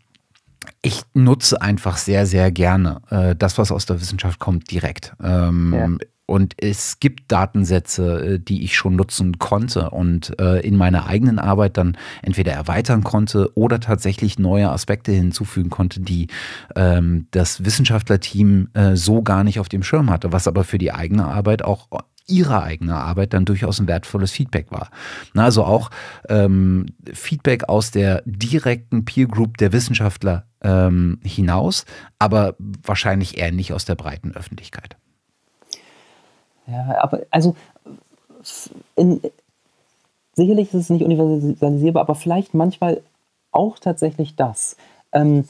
ich nutze einfach sehr, sehr gerne äh, das, was aus der Wissenschaft kommt, direkt. Ähm, ja. Und es gibt Datensätze, äh, die ich schon nutzen konnte und äh, in meiner eigenen Arbeit dann entweder erweitern konnte oder tatsächlich neue Aspekte hinzufügen konnte, die ähm, das Wissenschaftlerteam äh, so gar nicht auf dem Schirm hatte, was aber für die eigene Arbeit auch ihrer eigenen Arbeit dann durchaus ein wertvolles Feedback war. Also auch ähm, Feedback aus der direkten Peer Group der Wissenschaftler ähm, hinaus, aber wahrscheinlich eher nicht aus der breiten Öffentlichkeit. Ja, aber also in, sicherlich ist es nicht universalisierbar, aber vielleicht manchmal auch tatsächlich das. Ähm,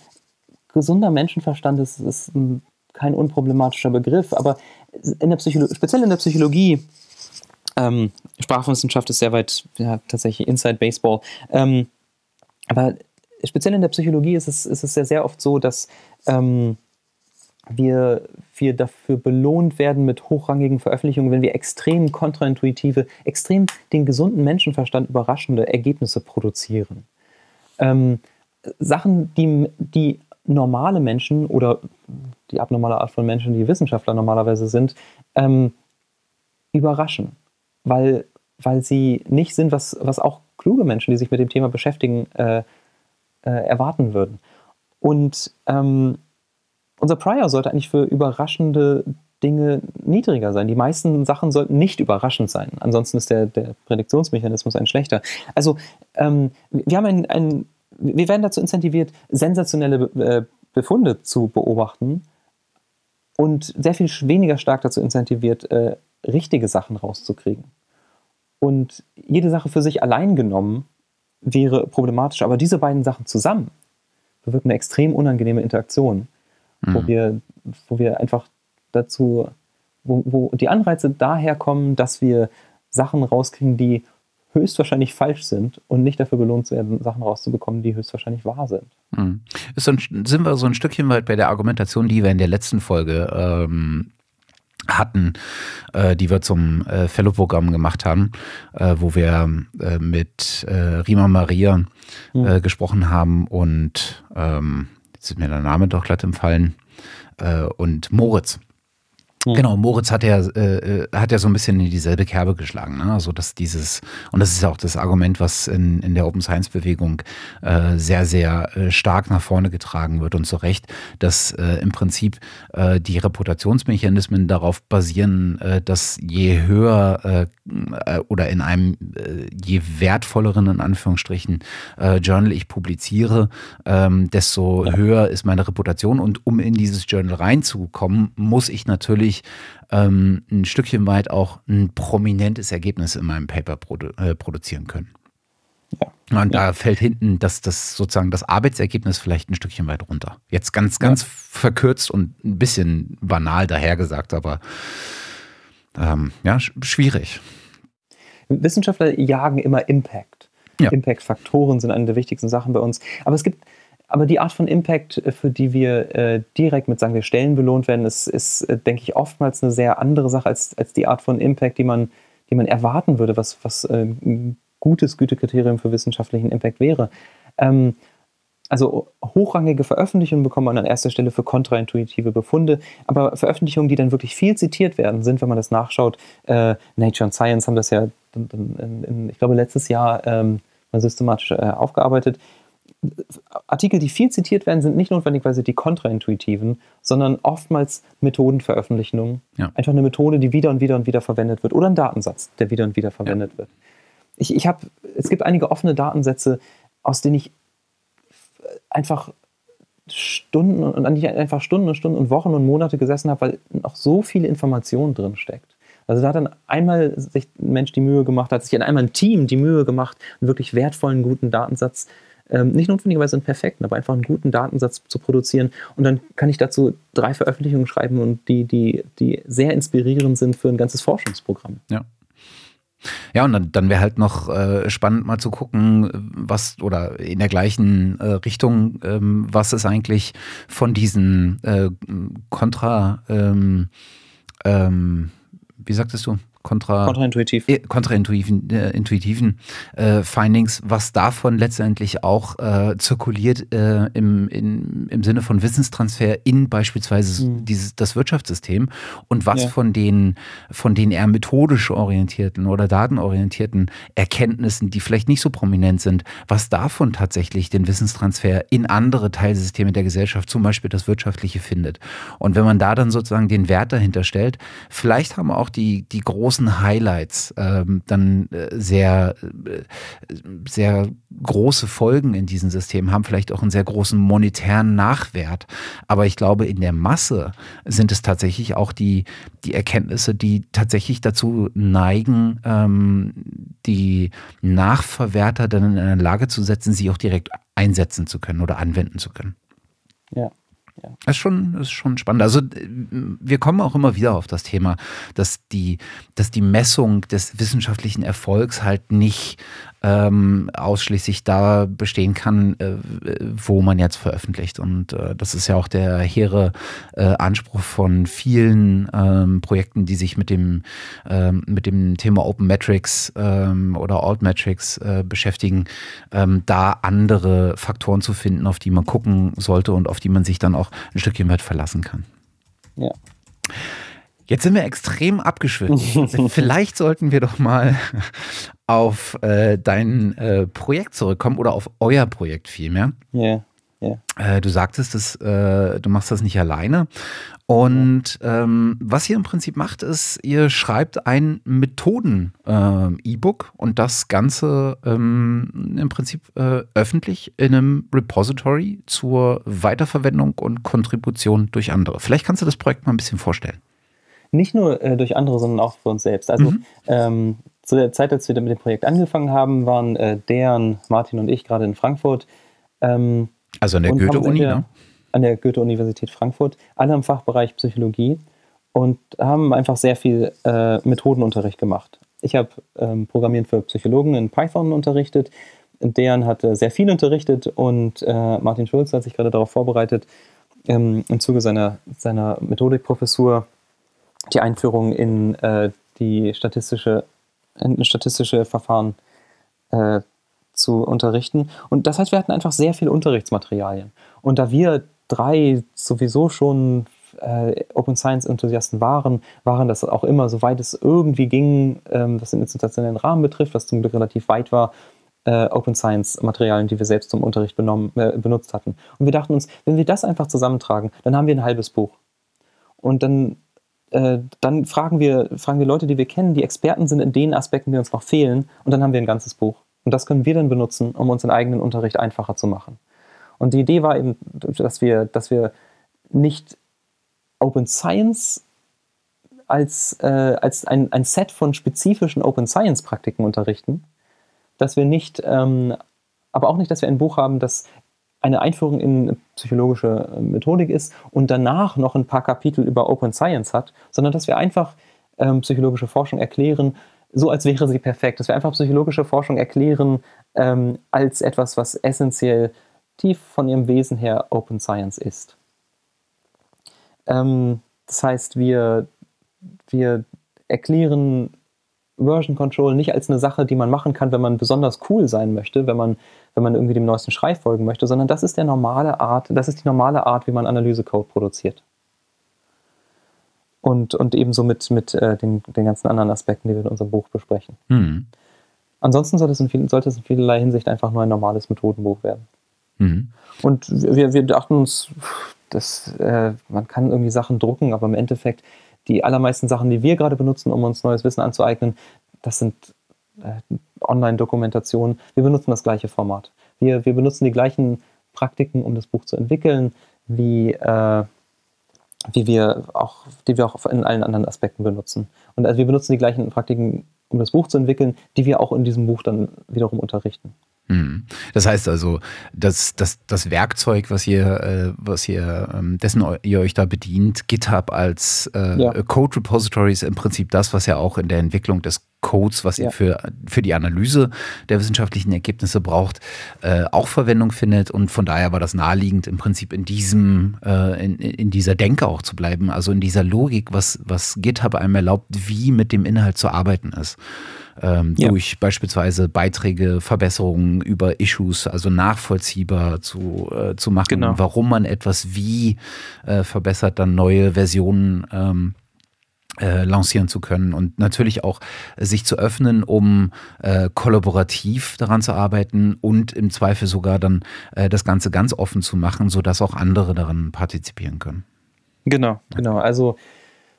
gesunder Menschenverstand ist, ist ein kein unproblematischer Begriff, aber in der speziell in der Psychologie, ähm, Sprachwissenschaft ist sehr weit ja, tatsächlich Inside Baseball, ähm, aber speziell in der Psychologie ist es, ist es sehr, sehr oft so, dass ähm, wir, wir dafür belohnt werden mit hochrangigen Veröffentlichungen, wenn wir extrem kontraintuitive, extrem den gesunden Menschenverstand überraschende Ergebnisse produzieren. Ähm, Sachen, die, die normale Menschen oder die abnormale Art von Menschen, die Wissenschaftler normalerweise sind, ähm, überraschen, weil, weil sie nicht sind, was, was auch kluge Menschen, die sich mit dem Thema beschäftigen, äh, äh, erwarten würden. Und ähm, unser Prior sollte eigentlich für überraschende Dinge niedriger sein. Die meisten Sachen sollten nicht überraschend sein. Ansonsten ist der, der Prädiktionsmechanismus ein schlechter. Also ähm, wir haben ein, ein wir werden dazu incentiviert, sensationelle äh, Befunde zu beobachten und sehr viel weniger stark dazu incentiviert, äh, richtige Sachen rauszukriegen. Und jede Sache für sich allein genommen wäre problematisch, aber diese beiden Sachen zusammen bewirken eine extrem unangenehme Interaktion, mhm. wo, wir, wo wir einfach dazu, wo, wo die Anreize daher kommen, dass wir Sachen rauskriegen, die höchstwahrscheinlich falsch sind und nicht dafür belohnt werden, Sachen rauszubekommen, die höchstwahrscheinlich wahr sind. Mhm. So ein, sind wir so ein Stückchen weit bei der Argumentation, die wir in der letzten Folge ähm, hatten, äh, die wir zum äh, Fellow-Programm gemacht haben, äh, wo wir äh, mit äh, Rima Maria mhm. gesprochen haben und ähm, jetzt ist mir der Name doch glatt empfallen und Moritz. Mhm. Genau, Moritz hat ja, äh, äh, hat ja so ein bisschen in dieselbe Kerbe geschlagen. Ne? Also, dass dieses, und das ist ja auch das Argument, was in, in der Open Science Bewegung äh, sehr, sehr äh, stark nach vorne getragen wird und zu Recht, dass äh, im Prinzip äh, die Reputationsmechanismen darauf basieren, dass je höher oder in einem je wertvolleren, in Anführungsstrichen, Journal ich publiziere, ähm, desto ja. höher ist meine Reputation. Und um in dieses Journal reinzukommen, muss ich natürlich ich ähm, ein Stückchen weit auch ein prominentes Ergebnis in meinem Paper produ äh, produzieren können. Ja. Und da fällt hinten das, das sozusagen das Arbeitsergebnis vielleicht ein Stückchen weit runter. Jetzt ganz, ganz ja. verkürzt und ein bisschen banal dahergesagt, aber ähm, ja, schwierig. Wissenschaftler jagen immer Impact. Ja. Impact-Faktoren sind eine der wichtigsten Sachen bei uns. Aber es gibt aber die Art von Impact, äh, für die wir äh, direkt mit, sagen wir, Stellen belohnt werden, ist, ist äh, denke ich, oftmals eine sehr andere Sache als, als die Art von Impact, die man, die man erwarten würde, was, was äh, ein gutes Gütekriterium für wissenschaftlichen Impact wäre. Ähm, also hochrangige Veröffentlichungen bekommt man an erster Stelle für kontraintuitive Befunde, aber Veröffentlichungen, die dann wirklich viel zitiert werden, sind, wenn man das nachschaut, äh, Nature and Science haben das ja, in, in, in, ich glaube, letztes Jahr ähm, systematisch äh, aufgearbeitet Artikel, die viel zitiert werden, sind nicht notwendigerweise die kontraintuitiven, sondern oftmals Methodenveröffentlichungen. Ja. Einfach eine Methode, die wieder und wieder und wieder verwendet wird oder ein Datensatz, der wieder und wieder verwendet ja. wird. Ich, ich habe, es gibt einige offene Datensätze, aus denen ich einfach Stunden und an die ich einfach Stunden und Stunden und Wochen und Monate gesessen habe, weil noch so viele Informationen drin steckt. Also da hat dann einmal sich ein Mensch die Mühe gemacht, hat sich dann einmal ein Team die Mühe gemacht, einen wirklich wertvollen, guten Datensatz, ähm, nicht notwendigerweise einen perfekten, aber einfach einen guten Datensatz zu produzieren. Und dann kann ich dazu drei Veröffentlichungen schreiben und die, die, die sehr inspirierend sind für ein ganzes Forschungsprogramm. Ja. Ja, und dann, dann wäre halt noch äh, spannend mal zu gucken, was oder in der gleichen äh, Richtung, ähm, was ist eigentlich von diesen äh, Kontra, ähm, ähm, wie sagtest du? Kontra, kontraintuitiv. Äh, kontraintuitiven äh, intuitiven, äh, Findings, was davon letztendlich auch äh, zirkuliert äh, im, in, im Sinne von Wissenstransfer in beispielsweise mhm. dieses, das Wirtschaftssystem und was ja. von den, von den eher methodisch orientierten oder datenorientierten Erkenntnissen, die vielleicht nicht so prominent sind, was davon tatsächlich den Wissenstransfer in andere Teilsysteme der Gesellschaft, zum Beispiel das wirtschaftliche, findet. Und wenn man da dann sozusagen den Wert dahinter stellt, vielleicht haben auch die, die großen großen Highlights ähm, dann äh, sehr, äh, sehr große Folgen in diesem System, haben vielleicht auch einen sehr großen monetären Nachwert. Aber ich glaube, in der Masse sind es tatsächlich auch die, die Erkenntnisse, die tatsächlich dazu neigen, ähm, die Nachverwerter dann in eine Lage zu setzen, sie auch direkt einsetzen zu können oder anwenden zu können. Ja. Das ist schon, ist schon spannend. Also wir kommen auch immer wieder auf das Thema, dass die, dass die Messung des wissenschaftlichen Erfolgs halt nicht ähm, ausschließlich da bestehen kann, äh, wo man jetzt veröffentlicht. Und äh, das ist ja auch der hehre äh, Anspruch von vielen ähm, Projekten, die sich mit dem, ähm, mit dem Thema Open Metrics ähm, oder Alt Metrics äh, beschäftigen, ähm, da andere Faktoren zu finden, auf die man gucken sollte und auf die man sich dann auch ein Stückchen weit verlassen kann. Ja. Jetzt sind wir extrem abgeschwitzt. Vielleicht sollten wir doch mal auf äh, dein äh, Projekt zurückkommen oder auf euer Projekt vielmehr. Ja. Yeah. Äh, du sagtest, dass, äh, du machst das nicht alleine. Und ähm, was ihr im Prinzip macht, ist, ihr schreibt ein Methoden-E-Book äh, und das Ganze ähm, im Prinzip äh, öffentlich in einem Repository zur Weiterverwendung und Kontribution durch andere. Vielleicht kannst du das Projekt mal ein bisschen vorstellen. Nicht nur äh, durch andere, sondern auch für uns selbst. Also mhm. ähm, zu der Zeit, als wir mit dem Projekt angefangen haben, waren äh, Dejan, Martin und ich gerade in Frankfurt. Ähm, also an der Goethe-Uni, ne? An der Goethe-Universität Frankfurt, alle im Fachbereich Psychologie und haben einfach sehr viel äh, Methodenunterricht gemacht. Ich habe ähm, Programmieren für Psychologen in Python unterrichtet. Dejan hat äh, sehr viel unterrichtet und äh, Martin Schulz hat sich gerade darauf vorbereitet, ähm, im Zuge seiner, seiner Methodikprofessur die Einführung in äh, die statistische ein statistische Verfahren äh, zu unterrichten. Und das heißt, wir hatten einfach sehr viele Unterrichtsmaterialien. Und da wir drei sowieso schon äh, Open Science Enthusiasten waren, waren das auch immer, soweit es irgendwie ging, ähm, was den institutionellen Rahmen betrifft, was zum Glück relativ weit war, äh, Open Science Materialien, die wir selbst zum Unterricht benommen, äh, benutzt hatten. Und wir dachten uns, wenn wir das einfach zusammentragen, dann haben wir ein halbes Buch. Und dann äh, dann fragen wir, fragen wir Leute, die wir kennen, die Experten sind in den Aspekten, die uns noch fehlen, und dann haben wir ein ganzes Buch. Und das können wir dann benutzen, um unseren eigenen Unterricht einfacher zu machen. Und die Idee war eben, dass wir, dass wir nicht Open Science als, äh, als ein, ein Set von spezifischen Open Science Praktiken unterrichten, dass wir nicht, ähm, aber auch nicht, dass wir ein Buch haben, das eine Einführung in psychologische äh, Methodik ist und danach noch ein paar Kapitel über Open Science hat, sondern dass wir einfach ähm, psychologische Forschung erklären, so als wäre sie perfekt, dass wir einfach psychologische Forschung erklären ähm, als etwas, was essentiell tief von ihrem Wesen her Open Science ist. Ähm, das heißt, wir, wir erklären Version Control nicht als eine Sache, die man machen kann, wenn man besonders cool sein möchte, wenn man, wenn man irgendwie dem neuesten Schrei folgen möchte, sondern das ist der normale Art, das ist die normale Art, wie man Analysecode produziert. Und, und ebenso mit, mit äh, den, den ganzen anderen Aspekten, die wir in unserem Buch besprechen. Mhm. Ansonsten sollte es, in viel, sollte es in vielerlei Hinsicht einfach nur ein normales Methodenbuch werden. Mhm. Und wir, wir dachten uns, das, äh, man kann irgendwie Sachen drucken, aber im Endeffekt die allermeisten Sachen, die wir gerade benutzen, um uns neues Wissen anzueignen, das sind äh, Online-Dokumentationen. Wir benutzen das gleiche Format. Wir, wir benutzen die gleichen Praktiken, um das Buch zu entwickeln, wie, äh, wie wir auch, die wir auch in allen anderen Aspekten benutzen. Und also wir benutzen die gleichen Praktiken, um das Buch zu entwickeln, die wir auch in diesem Buch dann wiederum unterrichten. Hm. Das heißt also, das, das, das Werkzeug, was ihr, äh, was ihr, ähm, dessen ihr euch da bedient, GitHub als äh, ja. Code Repository ist im Prinzip das, was ja auch in der Entwicklung des Codes, was ja. ihr für, für die Analyse der wissenschaftlichen Ergebnisse braucht, äh, auch Verwendung findet. Und von daher war das naheliegend, im Prinzip in diesem, äh, in, in dieser Denke auch zu bleiben, also in dieser Logik, was, was GitHub einem erlaubt, wie mit dem Inhalt zu arbeiten ist ähm, ja. durch beispielsweise Beiträge, Verbesserungen über Issues, also nachvollziehbar zu, äh, zu machen, genau. warum man etwas wie äh, verbessert, dann neue Versionen ähm, äh, lancieren zu können und natürlich auch sich zu öffnen, um äh, kollaborativ daran zu arbeiten und im Zweifel sogar dann äh, das Ganze ganz offen zu machen, sodass auch andere daran partizipieren können. Genau, genau. Also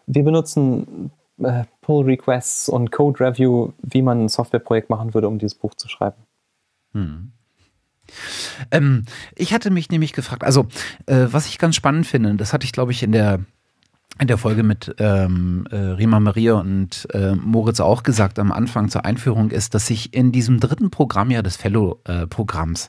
wir benutzen äh, Pull Requests und Code Review, wie man ein Softwareprojekt machen würde, um dieses Buch zu schreiben. Hm. Ähm, ich hatte mich nämlich gefragt, also äh, was ich ganz spannend finde, das hatte ich glaube ich in der in der Folge mit ähm, äh, Rima Maria und äh, Moritz auch gesagt am Anfang zur Einführung ist, dass sich in diesem dritten Programm ja des Fellow-Programms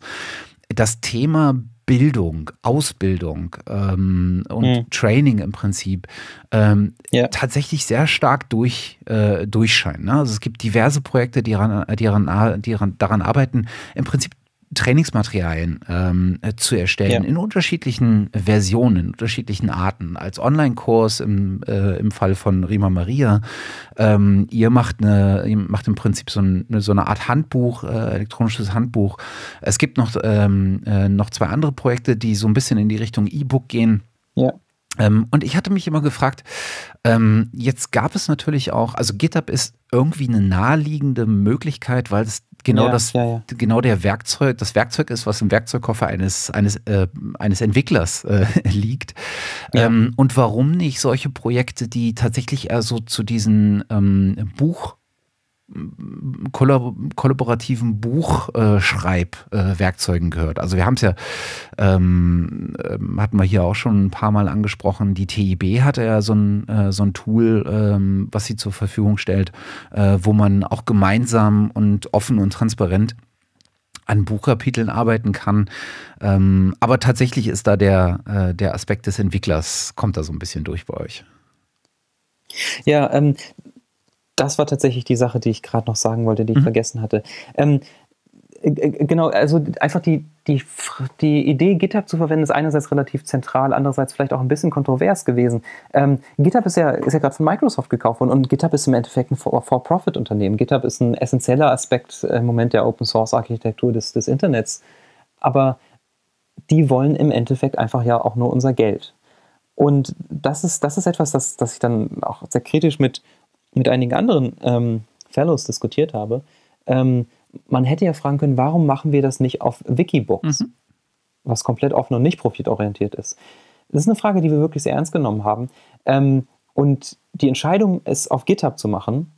äh, das Thema Bildung, Ausbildung ähm, und mhm. Training im Prinzip ähm, ja. tatsächlich sehr stark durch, äh, durchscheinen. Ne? Also es gibt diverse Projekte, die, ran, die, ran, die ran, daran arbeiten, im Prinzip Trainingsmaterialien ähm, äh, zu erstellen ja. in unterschiedlichen Versionen, in unterschiedlichen Arten. Als Online-Kurs im, äh, im Fall von Rima Maria. Ähm, ihr macht eine, ihr macht im Prinzip so, ein, so eine Art Handbuch, äh, elektronisches Handbuch. Es gibt noch, ähm, äh, noch zwei andere Projekte, die so ein bisschen in die Richtung E-Book gehen. Ja. Ähm, und ich hatte mich immer gefragt, ähm, jetzt gab es natürlich auch, also GitHub ist irgendwie eine naheliegende Möglichkeit, weil es genau ja, das, ja, ja. genau der Werkzeug, das Werkzeug ist, was im Werkzeugkoffer eines, eines, äh, eines Entwicklers äh, liegt. Ähm, und warum nicht solche Projekte, die tatsächlich eher so zu diesen ähm, Buch kollaborativen Buchschreibwerkzeugen äh, gehört. Also wir haben es ja, ähm, ähm, hatten wir hier auch schon ein paar Mal angesprochen, die TIB hatte ja so ein, äh, so ein Tool, ähm, was sie zur Verfügung stellt, äh, wo man auch gemeinsam und offen und transparent an Buchkapiteln arbeiten kann. Ähm, aber tatsächlich ist da der, äh, der Aspekt des Entwicklers, kommt da so ein bisschen durch bei euch. Ja, ähm, das war tatsächlich die Sache, die ich gerade noch sagen wollte, die ich mhm. vergessen hatte. Ähm, äh, äh, genau, also einfach die, die, die Idee, GitHub zu verwenden, ist einerseits relativ zentral, andererseits vielleicht auch ein bisschen kontrovers gewesen. Ähm, GitHub ist ja, ist ja gerade von Microsoft gekauft worden und GitHub ist im Endeffekt ein For-Profit-Unternehmen. GitHub ist ein essentieller Aspekt im Moment der Open-Source-Architektur des, des Internets. Aber die wollen im Endeffekt einfach ja auch nur unser Geld. Und das ist, das ist etwas, das, das ich dann auch sehr kritisch mit, mit einigen anderen ähm, Fellows diskutiert habe, ähm, man hätte ja fragen können, warum machen wir das nicht auf Wikibooks, mhm. was komplett offen und nicht profitorientiert ist. Das ist eine Frage, die wir wirklich sehr ernst genommen haben. Ähm, und die Entscheidung, es auf GitHub zu machen,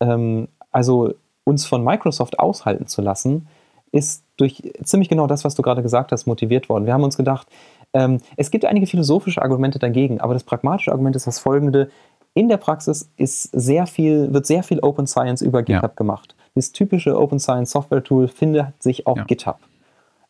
ähm, also uns von Microsoft aushalten zu lassen, ist durch ziemlich genau das, was du gerade gesagt hast, motiviert worden. Wir haben uns gedacht, ähm, es gibt einige philosophische Argumente dagegen, aber das pragmatische Argument ist das folgende: in der Praxis ist sehr viel, wird sehr viel Open Science über GitHub ja. gemacht. Das typische Open Science Software Tool findet sich auf ja. GitHub.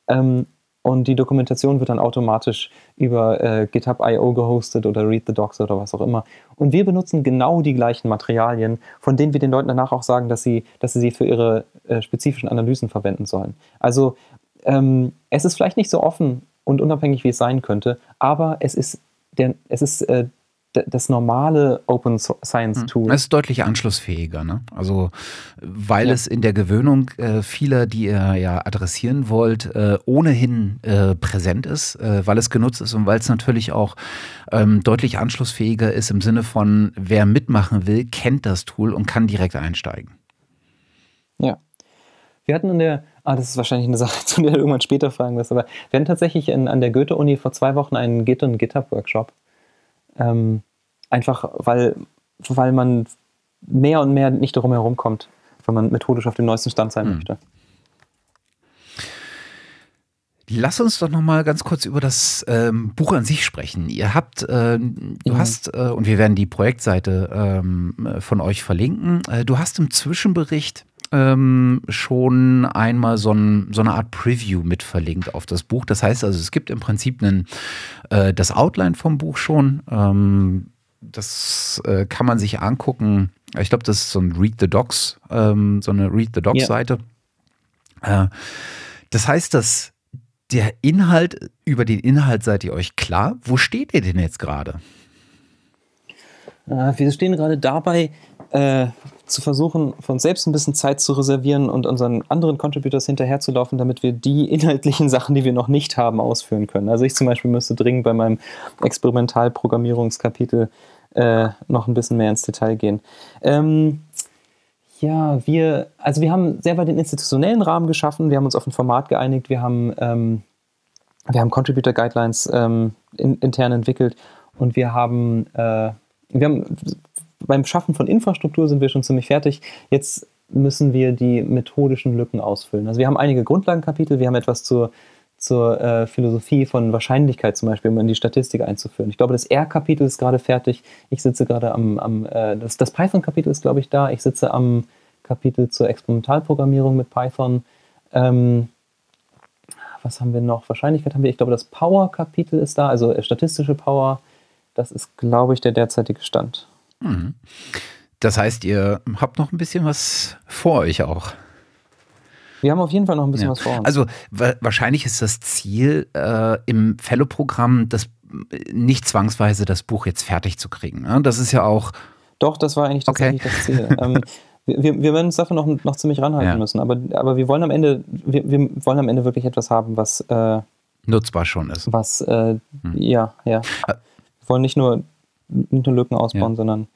Ähm, und die Dokumentation wird dann automatisch über äh, GitHub.io gehostet oder Read the Docs oder was auch immer. Und wir benutzen genau die gleichen Materialien, von denen wir den Leuten danach auch sagen, dass sie, dass sie sie für ihre äh, spezifischen Analysen verwenden sollen. Also ähm, es ist vielleicht nicht so offen und unabhängig, wie es sein könnte, aber es ist, der, es ist äh, das normale Open Science hm. Tool. Es ist deutlich anschlussfähiger, ne? Also, weil ja. es in der Gewöhnung äh, vieler, die ihr ja adressieren wollt, äh, ohnehin äh, präsent ist, äh, weil es genutzt ist und weil es natürlich auch ähm, deutlich anschlussfähiger ist im Sinne von, wer mitmachen will, kennt das Tool und kann direkt einsteigen. Ja. Wir hatten in der, ah, das ist wahrscheinlich eine Sache, zu der du irgendwann später fragen wirst, aber wir hatten tatsächlich in, an der Goethe-Uni vor zwei Wochen einen Git- und GitHub-Workshop. Ähm, einfach, weil, weil man mehr und mehr nicht darum herumkommt, wenn man methodisch auf dem neuesten Stand sein mhm. möchte. Lass uns doch noch mal ganz kurz über das ähm, Buch an sich sprechen. Ihr habt, äh, du ja. hast, äh, und wir werden die Projektseite ähm, von euch verlinken. Äh, du hast im Zwischenbericht ähm, schon einmal so, ein, so, eine Art Preview mit verlinkt auf das Buch. Das heißt also, es gibt im Prinzip einen, äh, das Outline vom Buch schon. Ähm, das äh, kann man sich angucken. Ich glaube, das ist so ein Read the Docs, ähm, so eine Read the Docs Seite. Ja. Äh, das heißt, dass der Inhalt, über den Inhalt seid ihr euch klar. Wo steht ihr denn jetzt gerade? Äh, wir stehen gerade dabei, äh, zu versuchen, uns selbst ein bisschen Zeit zu reservieren und unseren anderen Contributors hinterherzulaufen, damit wir die inhaltlichen Sachen, die wir noch nicht haben, ausführen können. Also ich zum Beispiel müsste dringend bei meinem Experimentalprogrammierungskapitel äh, noch ein bisschen mehr ins Detail gehen. Ähm, ja, wir, also wir haben selber den institutionellen Rahmen geschaffen, wir haben uns auf ein Format geeinigt, wir haben, ähm, wir haben Contributor Guidelines ähm, in, intern entwickelt und wir haben, äh, wir haben beim Schaffen von Infrastruktur sind wir schon ziemlich fertig. Jetzt müssen wir die methodischen Lücken ausfüllen. Also wir haben einige Grundlagenkapitel, wir haben etwas zur, zur äh, Philosophie von Wahrscheinlichkeit zum Beispiel, um in die Statistik einzuführen. Ich glaube, das R-Kapitel ist gerade fertig. Ich sitze gerade am, am äh, das, das Python-Kapitel ist, glaube ich, da. Ich sitze am Kapitel zur Experimentalprogrammierung mit Python. Ähm, was haben wir noch? Wahrscheinlichkeit haben wir. Ich glaube, das Power-Kapitel ist da, also äh, statistische Power. Das ist, glaube ich, der derzeitige Stand. Mhm. Das heißt, ihr habt noch ein bisschen was vor euch auch. Wir haben auf jeden Fall noch ein bisschen ja. was vor uns. Also wa wahrscheinlich ist das Ziel äh, im Fellow-Programm, das nicht zwangsweise das Buch jetzt fertig zu kriegen. Ne? Das ist ja auch. Doch, das war eigentlich tatsächlich okay. das Ziel. ähm, wir, wir werden uns dafür noch, noch ziemlich ranhalten ja. müssen, aber, aber wir wollen am Ende, wir, wir wollen am Ende wirklich etwas haben, was äh, nutzbar schon ist. Was, äh, hm. ja, ja. Äh, wir wollen nicht nur, nicht nur Lücken ausbauen, ja. sondern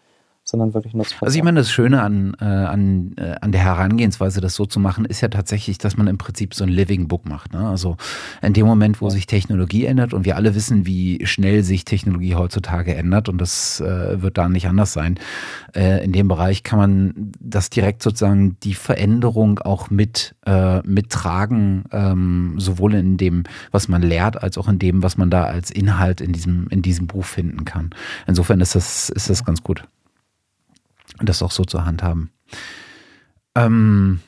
sondern wirklich nutzbar. Also ich meine, das Schöne an, äh, an, äh, an der Herangehensweise, das so zu machen, ist ja tatsächlich, dass man im Prinzip so ein Living Book macht. Ne? Also in dem Moment, wo sich Technologie ändert und wir alle wissen, wie schnell sich Technologie heutzutage ändert und das äh, wird da nicht anders sein, äh, in dem Bereich kann man das direkt sozusagen die Veränderung auch mit äh, mittragen, ähm, sowohl in dem, was man lehrt, als auch in dem, was man da als Inhalt in diesem, in diesem Buch finden kann. Insofern ist das, ist das ganz gut das auch so zur Hand haben. Ähm,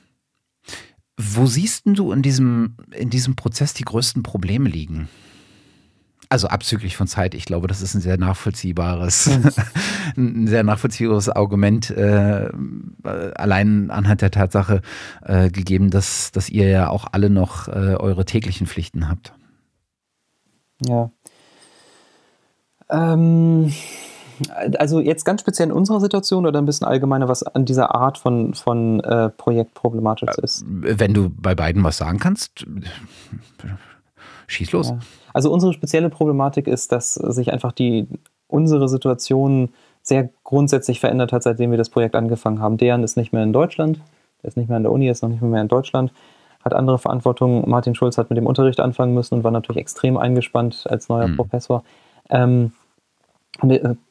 wo siehst du in diesem, in diesem Prozess die größten Probleme liegen? Also abzüglich von Zeit, ich glaube, das ist ein sehr nachvollziehbares, ein sehr nachvollziehbares Argument, äh, allein anhand der Tatsache äh, gegeben, dass, dass ihr ja auch alle noch äh, eure täglichen Pflichten habt. Ja. Ähm, also jetzt ganz speziell in unserer Situation oder ein bisschen allgemeiner, was an dieser Art von, von äh, Projekt problematisch äh, ist? Wenn du bei beiden was sagen kannst, schieß los. Ja. Also unsere spezielle Problematik ist, dass sich einfach die unsere Situation sehr grundsätzlich verändert hat, seitdem wir das Projekt angefangen haben. Deren ist nicht mehr in Deutschland, der ist nicht mehr an der Uni, ist noch nicht mehr in Deutschland, hat andere Verantwortung. Martin Schulz hat mit dem Unterricht anfangen müssen und war natürlich extrem eingespannt als neuer mhm. Professor. Ähm, äh,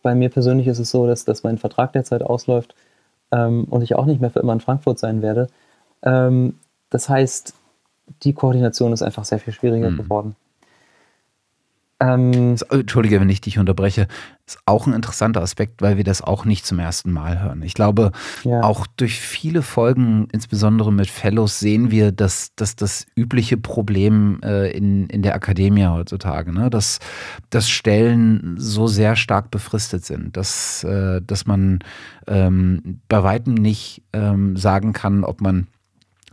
bei mir persönlich ist es so, dass, dass mein Vertrag derzeit ausläuft ähm, und ich auch nicht mehr für immer in Frankfurt sein werde. Ähm, das heißt, die Koordination ist einfach sehr viel schwieriger mhm. geworden. Ähm, Entschuldige, wenn ich dich unterbreche. Ist auch ein interessanter Aspekt, weil wir das auch nicht zum ersten Mal hören. Ich glaube, ja. auch durch viele Folgen, insbesondere mit Fellows, sehen wir, dass, dass das übliche Problem äh, in, in der Akademie heutzutage, ne? dass, dass Stellen so sehr stark befristet sind, dass, äh, dass man ähm, bei weitem nicht ähm, sagen kann, ob man äh,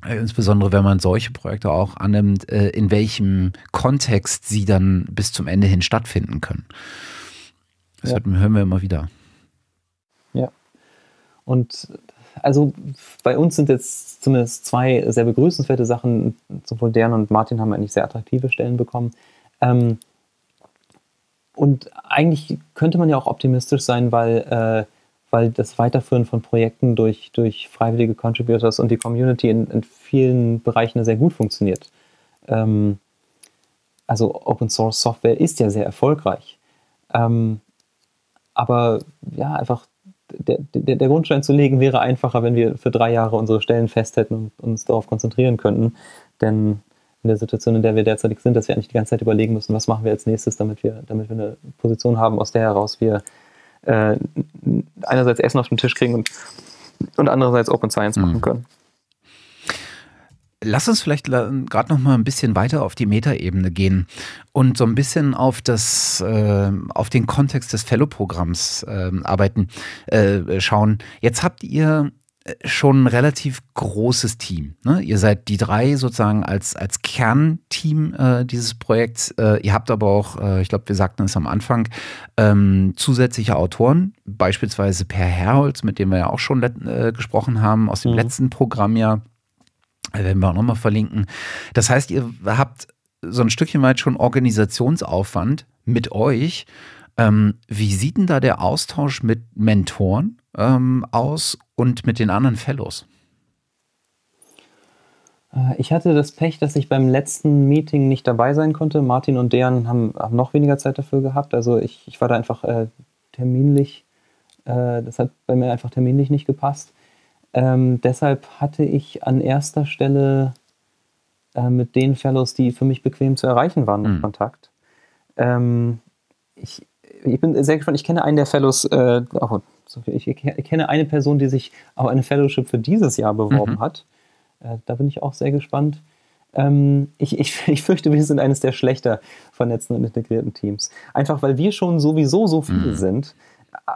insbesondere wenn man solche Projekte auch annimmt, äh, in welchem Kontext sie dann bis zum Ende hin stattfinden können. Das ja. hören wir immer wieder. Ja. Und also bei uns sind jetzt zumindest zwei sehr begrüßenswerte Sachen. Sowohl Dern und Martin haben eigentlich sehr attraktive Stellen bekommen. Ähm, und eigentlich könnte man ja auch optimistisch sein, weil, äh, weil das Weiterführen von Projekten durch, durch freiwillige Contributors und die Community in, in vielen Bereichen sehr gut funktioniert. Ähm, also Open Source Software ist ja sehr erfolgreich. Ähm, aber ja, einfach der, der, der, Grundstein zu legen wäre einfacher, wenn wir für drei Jahre unsere Stellen fest hätten und uns darauf konzentrieren könnten. Denn in der Situation, in der wir derzeit sind, dass wir eigentlich die ganze Zeit überlegen müssen, was machen wir als nächstes, damit wir, damit wir eine Position haben, aus der heraus wir äh, einerseits Essen auf den Tisch kriegen und, und andererseits Open Science mhm. machen können. Lass uns vielleicht gerade noch mal ein bisschen weiter auf die Metaebene gehen und so ein bisschen auf das, äh, auf den Kontext des Fellow-Programms äh, arbeiten, äh, schauen. Jetzt habt ihr schon ein relativ großes Team. Ne? Ihr seid die drei sozusagen als, als Kernteam äh, dieses Projekts. Äh, ihr habt aber auch, äh, ich glaube, wir sagten es am Anfang, ähm, zusätzliche Autoren, beispielsweise Per Herholz, mit dem wir ja auch schon äh, gesprochen haben, aus dem mhm. letzten Programmjahr werden wir auch nochmal verlinken. Das heißt, ihr habt so ein Stückchen weit schon Organisationsaufwand mit euch. Ähm, wie sieht denn da der Austausch mit Mentoren ähm, aus und mit den anderen Fellows? Äh, ich hatte das Pech, dass ich beim letzten Meeting nicht dabei sein konnte. Martin und Dejan haben, haben noch weniger Zeit dafür gehabt. Also ich, ich war da einfach äh, terminlich, äh, das hat bei mir einfach terminlich nicht gepasst. Ähm, deshalb hatte ich an erster Stelle äh, mit den Fellows, die für mich bequem zu erreichen waren, mhm. Kontakt. Ähm, ich, ich bin sehr gespannt. Ich kenne einen der Fellows, äh, oh, ich, ich, kenne eine Person, die sich auf eine Fellowship für dieses Jahr beworben mhm. hat. Äh, da bin ich auch sehr gespannt. Ähm, ich, ich, ich fürchte, wir sind eines der schlechter vernetzten und integrierten Teams. Einfach weil wir schon sowieso so viele mhm. sind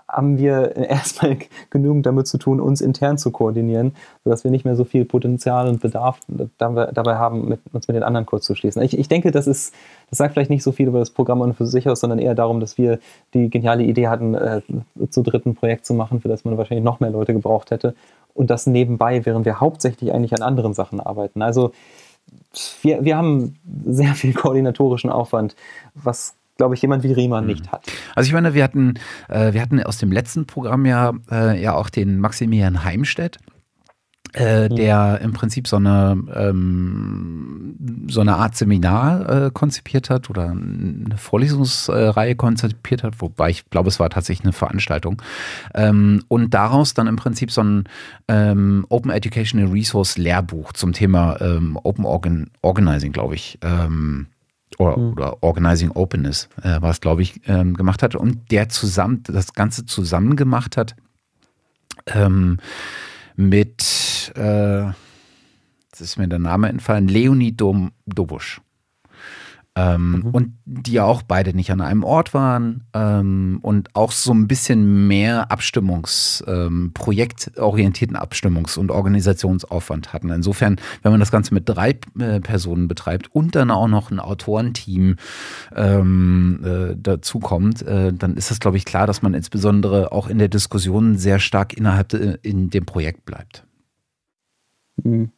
haben wir erstmal genügend damit zu tun, uns intern zu koordinieren, sodass wir nicht mehr so viel Potenzial und Bedarf dabei haben, mit, uns mit den anderen kurz zu schließen. Ich, ich denke, das ist, das sagt vielleicht nicht so viel über das Programm und für sich aus, sondern eher darum, dass wir die geniale Idee hatten, äh, zu dritten Projekt zu machen, für das man wahrscheinlich noch mehr Leute gebraucht hätte. Und das nebenbei, während wir hauptsächlich eigentlich an anderen Sachen arbeiten. Also wir, wir haben sehr viel koordinatorischen Aufwand, was glaube ich, jemand wie Riemann mhm. nicht hat. Also ich meine, wir hatten, äh, wir hatten aus dem letzten Programm ja, äh, ja auch den Maximilian Heimstedt. Äh, mhm. der im Prinzip so eine, ähm, so eine Art Seminar äh, konzipiert hat oder eine Vorlesungsreihe konzipiert hat, wobei ich glaube, es war tatsächlich eine Veranstaltung. Ähm, und daraus dann im Prinzip so ein ähm, Open Educational Resource Lehrbuch zum Thema ähm, Open Organ Organizing, glaube ich, ähm, oder, mhm. oder Organizing Openness äh, war es, glaube ich, ähm, gemacht hat und der zusammen, das Ganze zusammen gemacht hat ähm, mit, äh, jetzt ist mir der Name entfallen, Leonie Dom Dobusch. Ähm, mhm. Und die ja auch beide nicht an einem Ort waren ähm, und auch so ein bisschen mehr Abstimmungs-, ähm, projektorientierten Abstimmungs- und Organisationsaufwand hatten. Insofern, wenn man das Ganze mit drei äh, Personen betreibt und dann auch noch ein Autorenteam ähm, äh, dazu kommt, äh, dann ist es, glaube ich, klar, dass man insbesondere auch in der Diskussion sehr stark innerhalb de, äh, in dem Projekt bleibt. Mhm.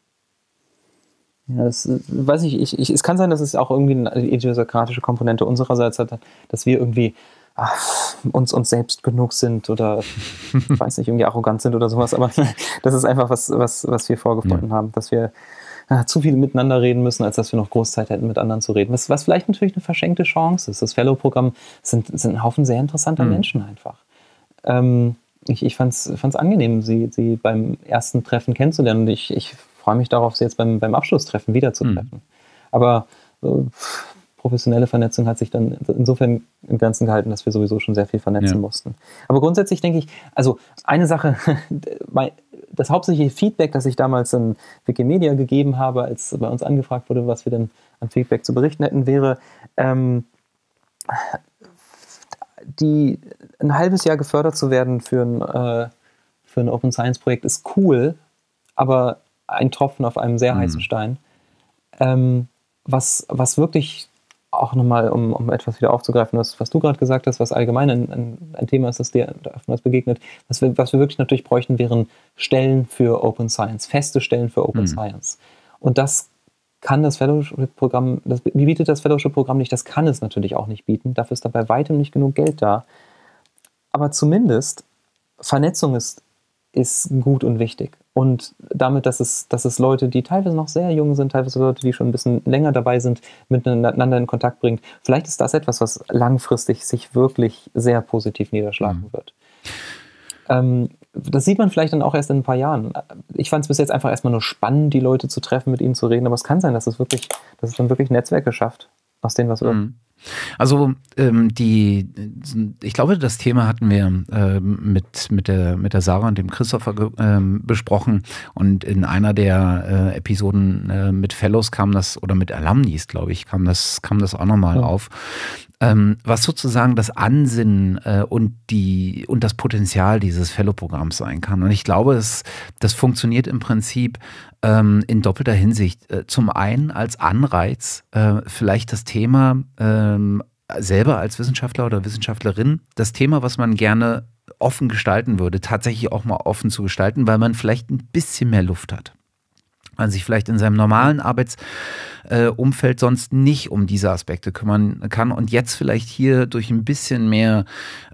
Ja, das, äh, weiß ich, ich, ich, es kann sein, dass es auch irgendwie eine idiosynkratische Komponente unsererseits hat, dass wir irgendwie ach, uns, uns selbst genug sind oder ich weiß nicht, irgendwie arrogant sind oder sowas, aber das ist einfach was, was, was wir vorgefunden ja. haben, dass wir ja, zu viel miteinander reden müssen, als dass wir noch Großzeit hätten, mit anderen zu reden. Was, was vielleicht natürlich eine verschenkte Chance ist. Das Fellow-Programm sind, sind ein Haufen sehr interessanter mhm. Menschen einfach. Ähm, ich ich fand es angenehm, sie, sie beim ersten Treffen kennenzulernen. Und ich, ich freue mich darauf, sie jetzt beim, beim Abschlusstreffen wiederzutreffen. Mhm. Aber äh, professionelle Vernetzung hat sich dann insofern im Ganzen gehalten, dass wir sowieso schon sehr viel vernetzen ja. mussten. Aber grundsätzlich denke ich, also eine Sache, das hauptsächliche Feedback, das ich damals in Wikimedia gegeben habe, als bei uns angefragt wurde, was wir denn an Feedback zu berichten hätten, wäre, ähm, die ein halbes Jahr gefördert zu werden für ein, äh, für ein Open Science Projekt ist cool, aber ein Tropfen auf einem sehr mhm. heißen Stein. Ähm, was, was wirklich auch nochmal, um, um etwas wieder aufzugreifen, was, was du gerade gesagt hast, was allgemein ein, ein, ein, Thema ist, das dir oftmals begegnet, was wir, was wir wirklich natürlich bräuchten, wären Stellen für Open Science, feste Stellen für Open mhm. Science. Und das kann das Fellowship-Programm, das bietet das Fellowship-Programm nicht, das kann es natürlich auch nicht bieten. Dafür ist da bei weitem nicht genug Geld da. Aber zumindest Vernetzung ist, ist gut und wichtig. Und damit, dass es, dass es Leute, die teilweise noch sehr jung sind, teilweise Leute, die schon ein bisschen länger dabei sind, miteinander in Kontakt bringt, vielleicht ist das etwas, was langfristig sich wirklich sehr positiv niederschlagen mhm. wird. Ähm, das sieht man vielleicht dann auch erst in ein paar Jahren. Ich fand es bis jetzt einfach erstmal nur spannend, die Leute zu treffen, mit ihnen zu reden, aber es kann sein, dass es wirklich, dass es dann wirklich Netzwerke schafft, aus denen was wird. Mhm. Also ähm, die, ich glaube, das Thema hatten wir äh, mit, mit, der, mit der Sarah und dem Christopher äh, besprochen und in einer der äh, Episoden äh, mit Fellows kam das, oder mit Alumnis, glaube ich, kam das, kam das auch nochmal ja. auf, ähm, was sozusagen das Ansinnen äh, und, die, und das Potenzial dieses Fellow-Programms sein kann. Und ich glaube, es, das funktioniert im Prinzip ähm, in doppelter Hinsicht. Äh, zum einen als Anreiz, äh, vielleicht das Thema ähm, selber als Wissenschaftler oder Wissenschaftlerin, das Thema, was man gerne offen gestalten würde, tatsächlich auch mal offen zu gestalten, weil man vielleicht ein bisschen mehr Luft hat man sich vielleicht in seinem normalen Arbeitsumfeld sonst nicht um diese Aspekte kümmern kann und jetzt vielleicht hier durch ein bisschen mehr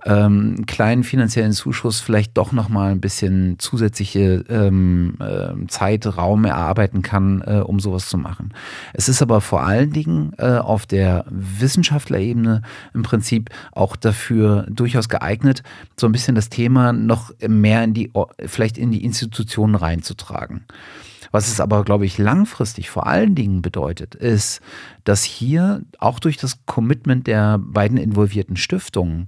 ähm, kleinen finanziellen Zuschuss vielleicht doch nochmal ein bisschen zusätzliche ähm, äh, Zeit, Raum erarbeiten kann, äh, um sowas zu machen. Es ist aber vor allen Dingen äh, auf der Wissenschaftlerebene im Prinzip auch dafür durchaus geeignet, so ein bisschen das Thema noch mehr in die, vielleicht in die Institutionen reinzutragen. Was es aber, glaube ich, langfristig vor allen Dingen bedeutet, ist, dass hier auch durch das Commitment der beiden involvierten Stiftungen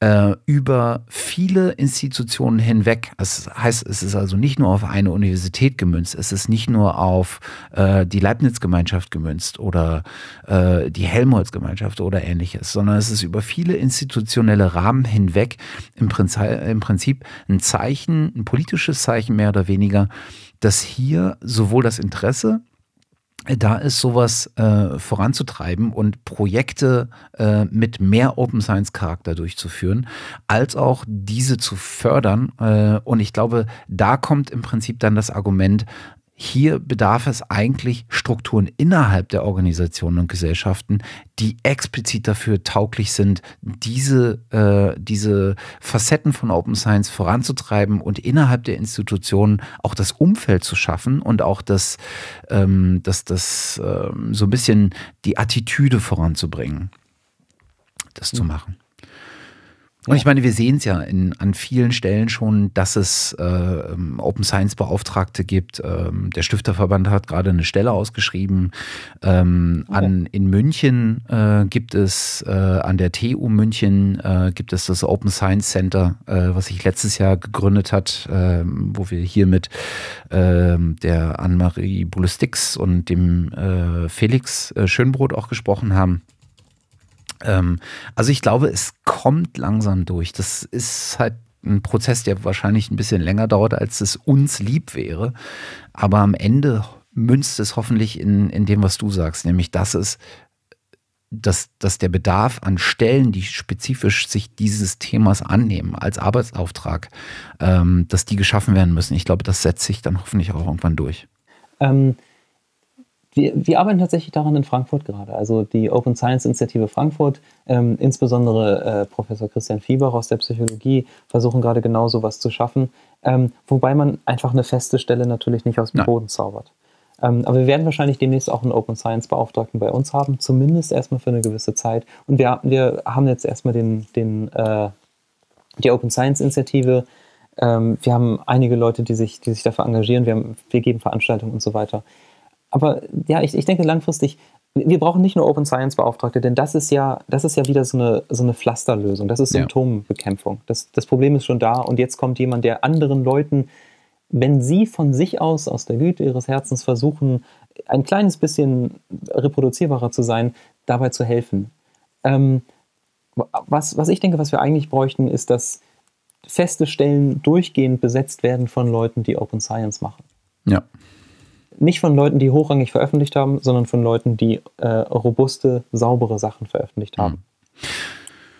äh, über viele Institutionen hinweg. Das heißt, es ist also nicht nur auf eine Universität gemünzt, es ist nicht nur auf äh, die Leibniz-Gemeinschaft gemünzt oder äh, die Helmholtz-Gemeinschaft oder ähnliches, sondern es ist über viele institutionelle Rahmen hinweg im Prinzip, im Prinzip ein Zeichen, ein politisches Zeichen mehr oder weniger, dass hier sowohl das Interesse da ist, sowas äh, voranzutreiben und Projekte äh, mit mehr Open Science Charakter durchzuführen, als auch diese zu fördern. Äh, und ich glaube, da kommt im Prinzip dann das Argument, hier bedarf es eigentlich Strukturen innerhalb der Organisationen und Gesellschaften, die explizit dafür tauglich sind, diese, äh, diese Facetten von Open Science voranzutreiben und innerhalb der Institutionen auch das Umfeld zu schaffen und auch das, ähm, das, das ähm, so ein bisschen die Attitüde voranzubringen, das mhm. zu machen. Und ich meine, wir sehen es ja in, an vielen Stellen schon, dass es äh, Open Science Beauftragte gibt. Ähm, der Stifterverband hat gerade eine Stelle ausgeschrieben. Ähm, okay. an, in München äh, gibt es, äh, an der TU München äh, gibt es das Open Science Center, äh, was sich letztes Jahr gegründet hat, ähm, wo wir hier mit ähm, der Anne-Marie Bulestix und dem äh, Felix Schönbrot auch gesprochen haben. Ähm, also ich glaube, es kommt langsam durch. Das ist halt ein Prozess, der wahrscheinlich ein bisschen länger dauert, als es uns lieb wäre. Aber am Ende münzt es hoffentlich in, in dem, was du sagst, nämlich dass es dass, dass der Bedarf an Stellen, die spezifisch sich dieses Themas annehmen, als Arbeitsauftrag, ähm, dass die geschaffen werden müssen. Ich glaube, das setzt sich dann hoffentlich auch irgendwann durch. Ähm, wir, wir, arbeiten tatsächlich daran in Frankfurt gerade. Also die Open Science Initiative Frankfurt, ähm, insbesondere äh, Professor Christian Fieber aus der Psychologie, versuchen gerade genau so was zu schaffen. Ähm, wobei man einfach eine feste Stelle natürlich nicht aus dem Nein. Boden zaubert. Ähm, aber wir werden wahrscheinlich demnächst auch einen Open Science Beauftragten bei uns haben, zumindest erstmal für eine gewisse Zeit. Und wir, wir haben jetzt erstmal den, den, äh, die Open Science Initiative. Ähm, wir haben einige Leute, die sich, die sich dafür engagieren. Wir, haben, wir geben Veranstaltungen und so weiter aber ja, ich, ich denke langfristig, wir brauchen nicht nur Open Science Beauftragte, denn das ist ja, das ist ja wieder so eine, so eine Pflasterlösung. Das ist Symptombekämpfung. Das, das Problem ist schon da und jetzt kommt jemand, der anderen Leuten, wenn sie von sich aus, aus der Güte ihres Herzens versuchen, ein kleines bisschen reproduzierbarer zu sein, dabei zu helfen. Ähm, was, was ich denke, was wir eigentlich bräuchten, ist, dass feste Stellen durchgehend besetzt werden von Leuten, die Open Science machen. Ja nicht von Leuten, die hochrangig veröffentlicht haben, sondern von Leuten, die äh, robuste, saubere Sachen veröffentlicht haben.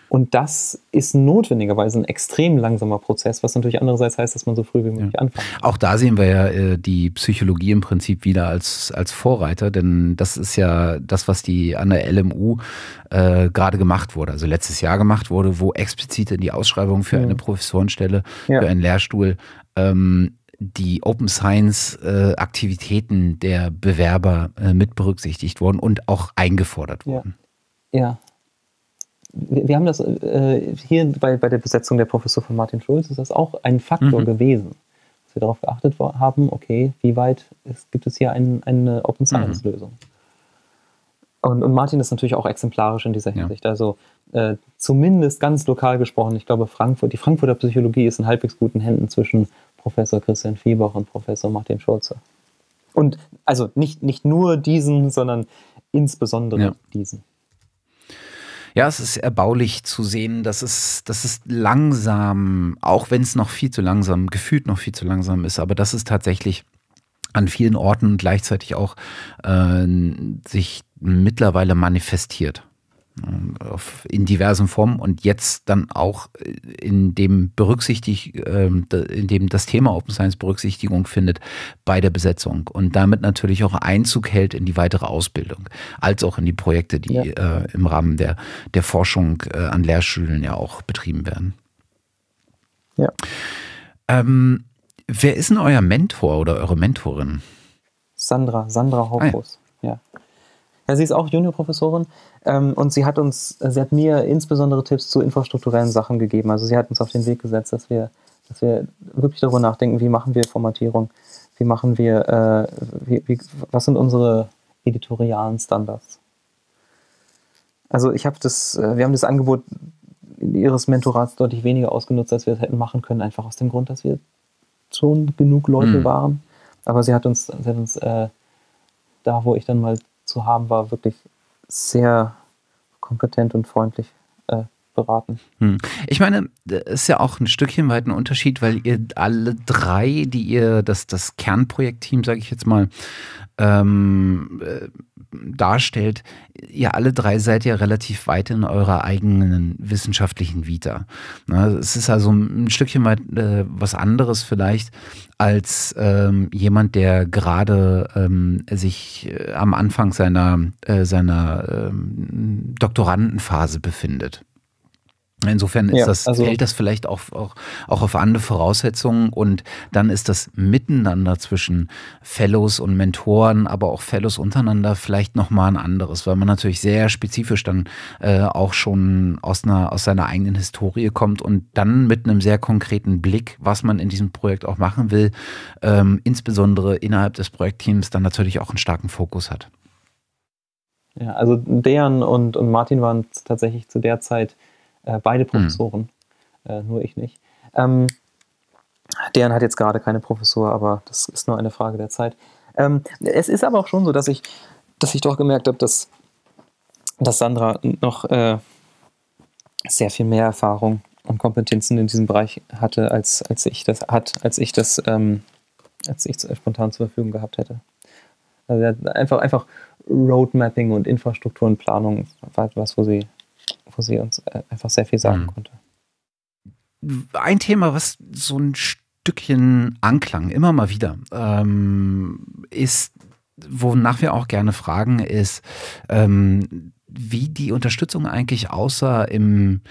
Und das ist notwendigerweise ein extrem langsamer Prozess, was natürlich andererseits heißt, dass man so früh wie möglich ja. anfängt. Auch da sehen wir ja äh, die Psychologie im Prinzip wieder als, als Vorreiter, denn das ist ja das, was die an der LMU äh, gerade gemacht wurde, also letztes Jahr gemacht wurde, wo explizit in die Ausschreibung für ja. eine Professorenstelle, ja. für einen Lehrstuhl ähm, die Open Science äh, Aktivitäten der Bewerber äh, mit berücksichtigt wurden und auch eingefordert wurden. Ja. ja. Wir, wir, haben das äh, hier bei, bei der Besetzung der Professor von Martin Schulz ist das auch ein Faktor mhm. gewesen, dass wir darauf geachtet haben, okay, wie weit ist, gibt es hier ein, eine Open Science Lösung? Mhm. Und, und, Martin ist natürlich auch exemplarisch in dieser Hinsicht. Ja. Also äh, zumindest ganz lokal gesprochen, ich glaube, Frankfurt, die Frankfurter Psychologie ist in halbwegs guten Händen zwischen Professor Christian Fiebach und Professor Martin Schulze. Und also nicht, nicht nur diesen, sondern insbesondere ja. diesen. Ja, es ist erbaulich zu sehen, dass es, dass es langsam, auch wenn es noch viel zu langsam, gefühlt noch viel zu langsam ist, aber dass es tatsächlich an vielen Orten gleichzeitig auch äh, sich mittlerweile manifestiert in diversen Formen und jetzt dann auch in dem berücksichtigt, ähm, in dem das Thema Open Science Berücksichtigung findet bei der Besetzung und damit natürlich auch Einzug hält in die weitere Ausbildung, als auch in die Projekte, die ja. äh, im Rahmen der, der Forschung äh, an Lehrstühlen ja auch betrieben werden. Ja. Ähm, wer ist denn euer Mentor oder eure Mentorin? Sandra, Sandra Hoffus, ah, ja. Ja, sie ist auch Juniorprofessorin ähm, und sie hat uns, sie hat mir insbesondere Tipps zu infrastrukturellen Sachen gegeben. Also sie hat uns auf den Weg gesetzt, dass wir, dass wir wirklich darüber nachdenken, wie machen wir Formatierung, wie machen wir, äh, wie, wie, was sind unsere editorialen Standards. Also ich habe das, äh, wir haben das Angebot ihres Mentorats deutlich weniger ausgenutzt, als wir es hätten machen können, einfach aus dem Grund, dass wir schon genug Leute mhm. waren. Aber sie hat uns, sie hat uns äh, da, wo ich dann mal zu haben, war wirklich sehr kompetent und freundlich beraten. Hm. Ich meine, ist ja auch ein Stückchen weit ein Unterschied, weil ihr alle drei, die ihr, das, das Kernprojektteam, sage ich jetzt mal, ähm, äh, darstellt, ihr alle drei seid ja relativ weit in eurer eigenen wissenschaftlichen Vita. es ist also ein Stückchen weit äh, was anderes vielleicht als ähm, jemand, der gerade ähm, sich äh, am Anfang seiner, äh, seiner ähm, Doktorandenphase befindet. Insofern ist ja, das, also, fällt das vielleicht auch, auch, auch auf andere Voraussetzungen und dann ist das Miteinander zwischen Fellows und Mentoren, aber auch Fellows untereinander vielleicht nochmal ein anderes, weil man natürlich sehr spezifisch dann äh, auch schon aus, einer, aus seiner eigenen Historie kommt und dann mit einem sehr konkreten Blick, was man in diesem Projekt auch machen will, ähm, insbesondere innerhalb des Projektteams dann natürlich auch einen starken Fokus hat. Ja, also Dejan und, und Martin waren tatsächlich zu der Zeit äh, beide hm. Professoren, mhm. äh, nur ich nicht. Ähm, deren hat jetzt gerade keine Professur, aber das ist nur eine Frage der Zeit. Ähm, es ist aber auch schon so, dass ich, dass ich doch gemerkt habe, dass, dass Sandra noch äh, sehr viel mehr Erfahrung und Kompetenzen in diesem Bereich hatte, als, als ich das hat, als ich das, ähm, als ich spontan zur Verfügung gehabt hätte. Also einfach, einfach Roadmapping und Infrastruktur und Planung war etwas, wo sie wo sie uns äh, einfach sehr viel sagen mhm. konnte. Ein Thema, was so ein Stückchen Anklang immer mal wieder ähm, ist, wonach wir auch gerne fragen, ist, ähm, wie die Unterstützung eigentlich aussah im,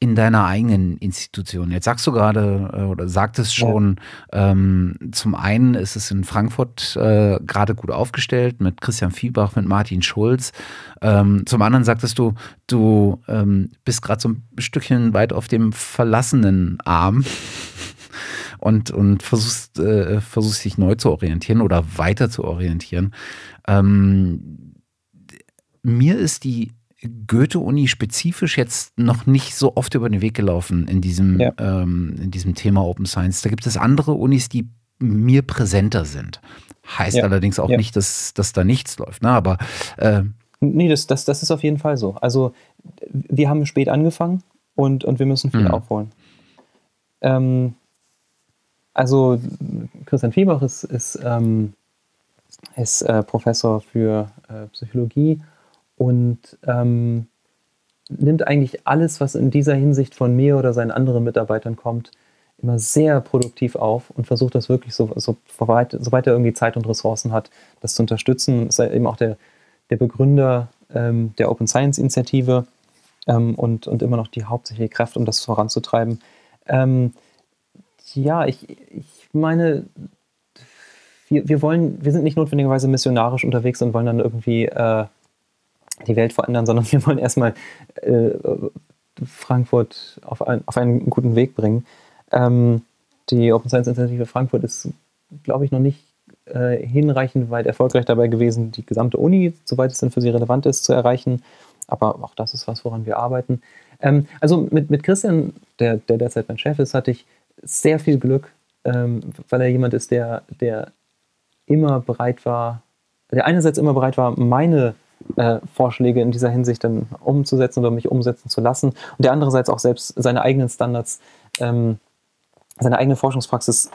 in deiner eigenen Institution. Jetzt sagst du gerade äh, oder sagtest schon, ja. ähm, zum einen ist es in Frankfurt äh, gerade gut aufgestellt mit Christian Fiebach, mit Martin Schulz. Ähm, zum anderen sagtest du, du ähm, bist gerade so ein Stückchen weit auf dem verlassenen Arm. Und, und versuchst, äh, versuchst dich neu zu orientieren oder weiter zu orientieren. Ähm, mir ist die Goethe-Uni spezifisch jetzt noch nicht so oft über den Weg gelaufen in diesem, ja. ähm, in diesem Thema Open Science. Da gibt es andere Unis, die mir präsenter sind. Heißt ja. allerdings auch ja. nicht, dass, dass da nichts läuft. Ne? Aber äh, nee, das, das, das ist auf jeden Fall so. Also wir haben spät angefangen und, und wir müssen viel mhm. aufholen. Ähm, also Christian Fiebach ist, ist, ähm, ist äh, Professor für äh, Psychologie und ähm, nimmt eigentlich alles, was in dieser Hinsicht von mir oder seinen anderen Mitarbeitern kommt, immer sehr produktiv auf und versucht das wirklich so, so weit, soweit er irgendwie Zeit und Ressourcen hat, das zu unterstützen. Ist eben auch der, der Begründer ähm, der Open Science Initiative ähm, und, und immer noch die hauptsächliche Kraft, um das voranzutreiben. Ähm, ja, ich, ich meine, wir, wir wollen, wir sind nicht notwendigerweise missionarisch unterwegs und wollen dann irgendwie äh, die Welt verändern, sondern wir wollen erstmal äh, Frankfurt auf, ein, auf einen guten Weg bringen. Ähm, die Open Science Initiative Frankfurt ist, glaube ich, noch nicht äh, hinreichend weit erfolgreich dabei gewesen, die gesamte Uni, soweit es denn für sie relevant ist, zu erreichen. Aber auch das ist was, woran wir arbeiten. Ähm, also mit, mit Christian, der, der derzeit mein Chef ist, hatte ich sehr viel Glück, ähm, weil er jemand ist, der, der immer bereit war, der einerseits immer bereit war, meine äh, Vorschläge in dieser Hinsicht dann umzusetzen oder mich umsetzen zu lassen und der andererseits auch selbst seine eigenen Standards, ähm, seine eigene Forschungspraxis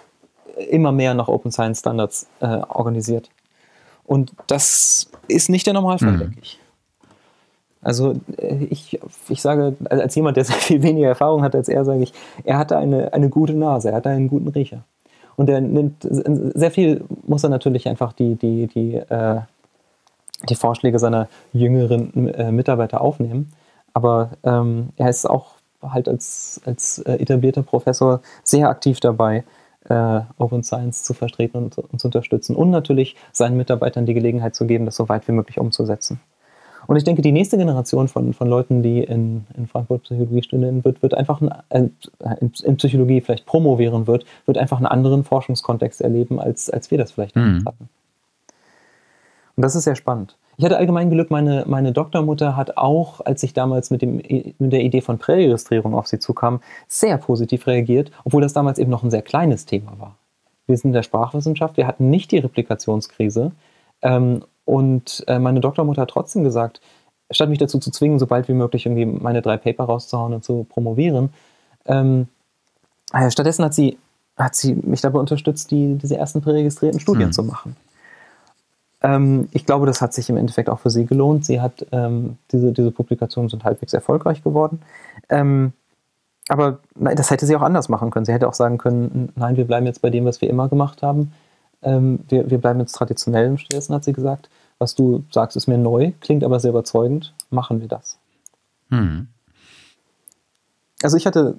immer mehr nach Open Science Standards äh, organisiert. Und das ist nicht der Normalfall, mhm. denke ich. Also äh, ich, ich sage, als jemand, der sehr viel weniger Erfahrung hat als er, sage ich, er hatte eine, eine gute Nase, er hatte einen guten Riecher. Und er nimmt sehr viel, muss er natürlich einfach die, die, die, äh, die Vorschläge seiner jüngeren äh, Mitarbeiter aufnehmen. Aber ähm, er ist auch halt als, als äh, etablierter Professor sehr aktiv dabei, äh, Open Science zu vertreten und, und, zu unterstützen und natürlich seinen Mitarbeitern die Gelegenheit zu geben, das so weit wie möglich umzusetzen. Und ich denke, die nächste Generation von, von Leuten, die in, in Frankfurt Psychologie studieren wird, wird einfach ein, äh, in, in, Psychologie vielleicht promovieren wird, wird einfach einen anderen Forschungskontext erleben, als, als wir das vielleicht mhm. hatten. Und das ist sehr spannend. Ich hatte allgemein Glück, meine, meine Doktormutter hat auch, als ich damals mit, dem, mit der Idee von Präregistrierung auf sie zukam, sehr positiv reagiert, obwohl das damals eben noch ein sehr kleines Thema war. Wir sind in der Sprachwissenschaft, wir hatten nicht die Replikationskrise. Ähm, und äh, meine Doktormutter hat trotzdem gesagt, statt mich dazu zu zwingen, sobald wie möglich irgendwie meine drei Paper rauszuhauen und zu promovieren, ähm, äh, stattdessen hat sie, hat sie mich dabei unterstützt, die, diese ersten präregistrierten Studien hm. zu machen. Ähm, ich glaube, das hat sich im Endeffekt auch für sie gelohnt. Sie hat, ähm, diese, diese Publikationen sind halbwegs erfolgreich geworden. Ähm, aber nein, das hätte sie auch anders machen können. Sie hätte auch sagen können, nein, wir bleiben jetzt bei dem, was wir immer gemacht haben. Ähm, wir, wir bleiben jetzt traditionell im Stattdessen, hat sie gesagt. Was du sagst, ist mir neu, klingt aber sehr überzeugend. Machen wir das. Hm. Also ich hatte,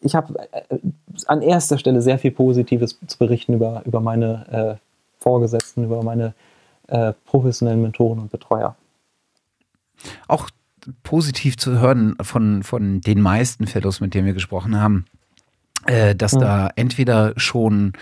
ich habe äh, an erster Stelle sehr viel Positives zu berichten über, über meine äh, Vorgesetzten, über meine äh, professionellen Mentoren und Betreuer. Auch positiv zu hören von, von den meisten Fellows, mit denen wir gesprochen haben, äh, dass da entweder schon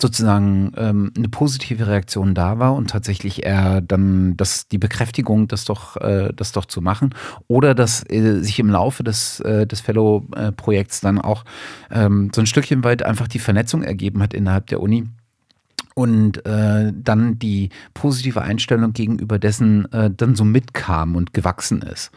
sozusagen ähm, eine positive Reaktion da war und tatsächlich er dann das, die Bekräftigung, das doch, äh, das doch zu machen, oder dass äh, sich im Laufe des, äh, des Fellow-Projekts dann auch ähm, so ein Stückchen weit einfach die Vernetzung ergeben hat innerhalb der Uni und äh, dann die positive Einstellung gegenüber dessen äh, dann so mitkam und gewachsen ist.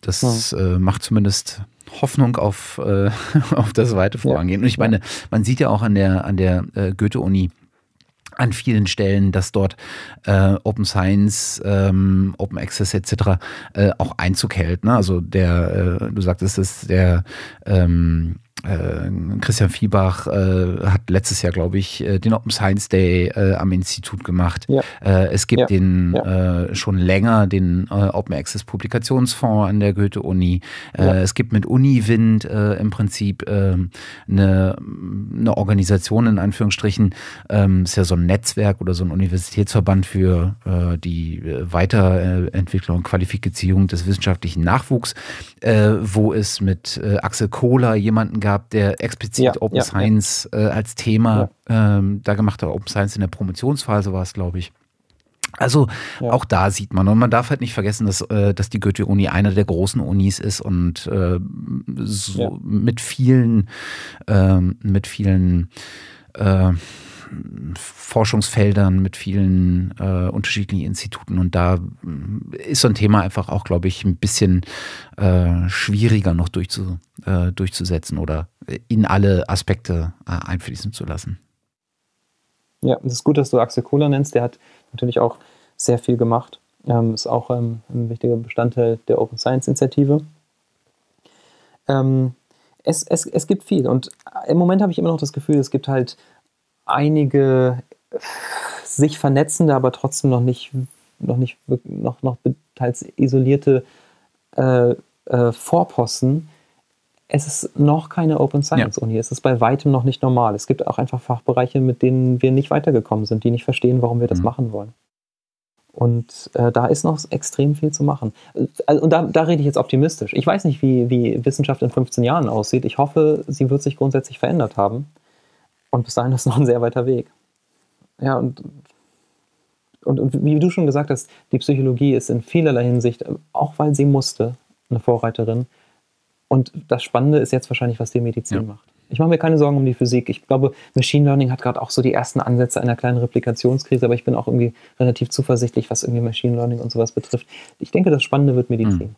Das äh, macht zumindest Hoffnung auf, äh, auf das weite Vorangehen. Und ich meine, man sieht ja auch an der, an der äh, Goethe-Uni, an vielen Stellen, dass dort äh, Open Science, ähm, Open Access etc. Äh, auch Einzug hält. Ne? Also der, äh, du sagtest es, der ähm, äh, Christian Viehbach äh, hat letztes Jahr, glaube ich, äh, den Open Science Day äh, am Institut gemacht. Ja. Äh, es gibt ja. den ja. Äh, schon länger den Open Access Publikationsfonds an der Goethe-Uni. Es gibt mit Uniwind im Prinzip eine, eine Organisation in Anführungsstrichen, ähm, ist ja so ein Netzwerk oder so ein Universitätsverband für die Weiterentwicklung und Qualifizierung des wissenschaftlichen Nachwuchs, wo es mit Axel Kohler jemanden gab, gehabt, der explizit ja, Open ja, Science. Äh, als Thema ähm, da gemacht hat. Open Science in der Promotionsphase war es, glaube ich. Also ja. auch da sieht man. Und man darf halt nicht vergessen, dass, äh, dass die Goethe-Uni eine der großen Unis ist und äh, so ja. mit vielen, äh, mit vielen äh, Forschungsfeldern, mit vielen äh, unterschiedlichen Instituten. Und da äh, ist so ein Thema einfach auch, glaube ich, ein bisschen äh, schwieriger noch durchzu, äh, durchzusetzen oder in alle Aspekte äh, einfließen zu lassen. Ja, es ist gut, dass du Axel Kohler nennst. Der hat natürlich auch sehr viel gemacht. Ähm, ist auch ähm, ein wichtiger Bestandteil der Open Science Initiative. Ähm, es, es, es gibt viel und im Moment habe ich immer noch das Gefühl, es gibt halt einige sich vernetzende, aber trotzdem noch nicht, noch nicht, noch, noch teils isolierte äh, äh, Vorposten. Es ist noch keine Open Science Uni. Es ist bei weitem noch nicht normal. Es gibt auch einfach Fachbereiche, mit denen wir nicht weitergekommen sind, die nicht verstehen, warum wir das mhm. machen wollen. Und äh, da ist noch extrem viel zu machen. Also, und da, da, rede ich jetzt optimistisch. Ich weiß nicht, wie, wie Wissenschaft in 15 Jahren aussieht. Ich hoffe, sie wird sich grundsätzlich verändert haben. Und bis dahin ist noch ein sehr weiter Weg. Ja, und, und, und wie du schon gesagt hast, die Psychologie ist in vielerlei Hinsicht, auch weil sie musste, eine Vorreiterin. Und das Spannende ist jetzt wahrscheinlich, was die Medizin ja. macht. Ich mache mir keine Sorgen um die Physik. Ich glaube, Machine Learning hat gerade auch so die ersten Ansätze einer kleinen Replikationskrise, aber ich bin auch irgendwie relativ zuversichtlich, was irgendwie Machine Learning und sowas betrifft. Ich denke, das Spannende wird Medizin. Hm.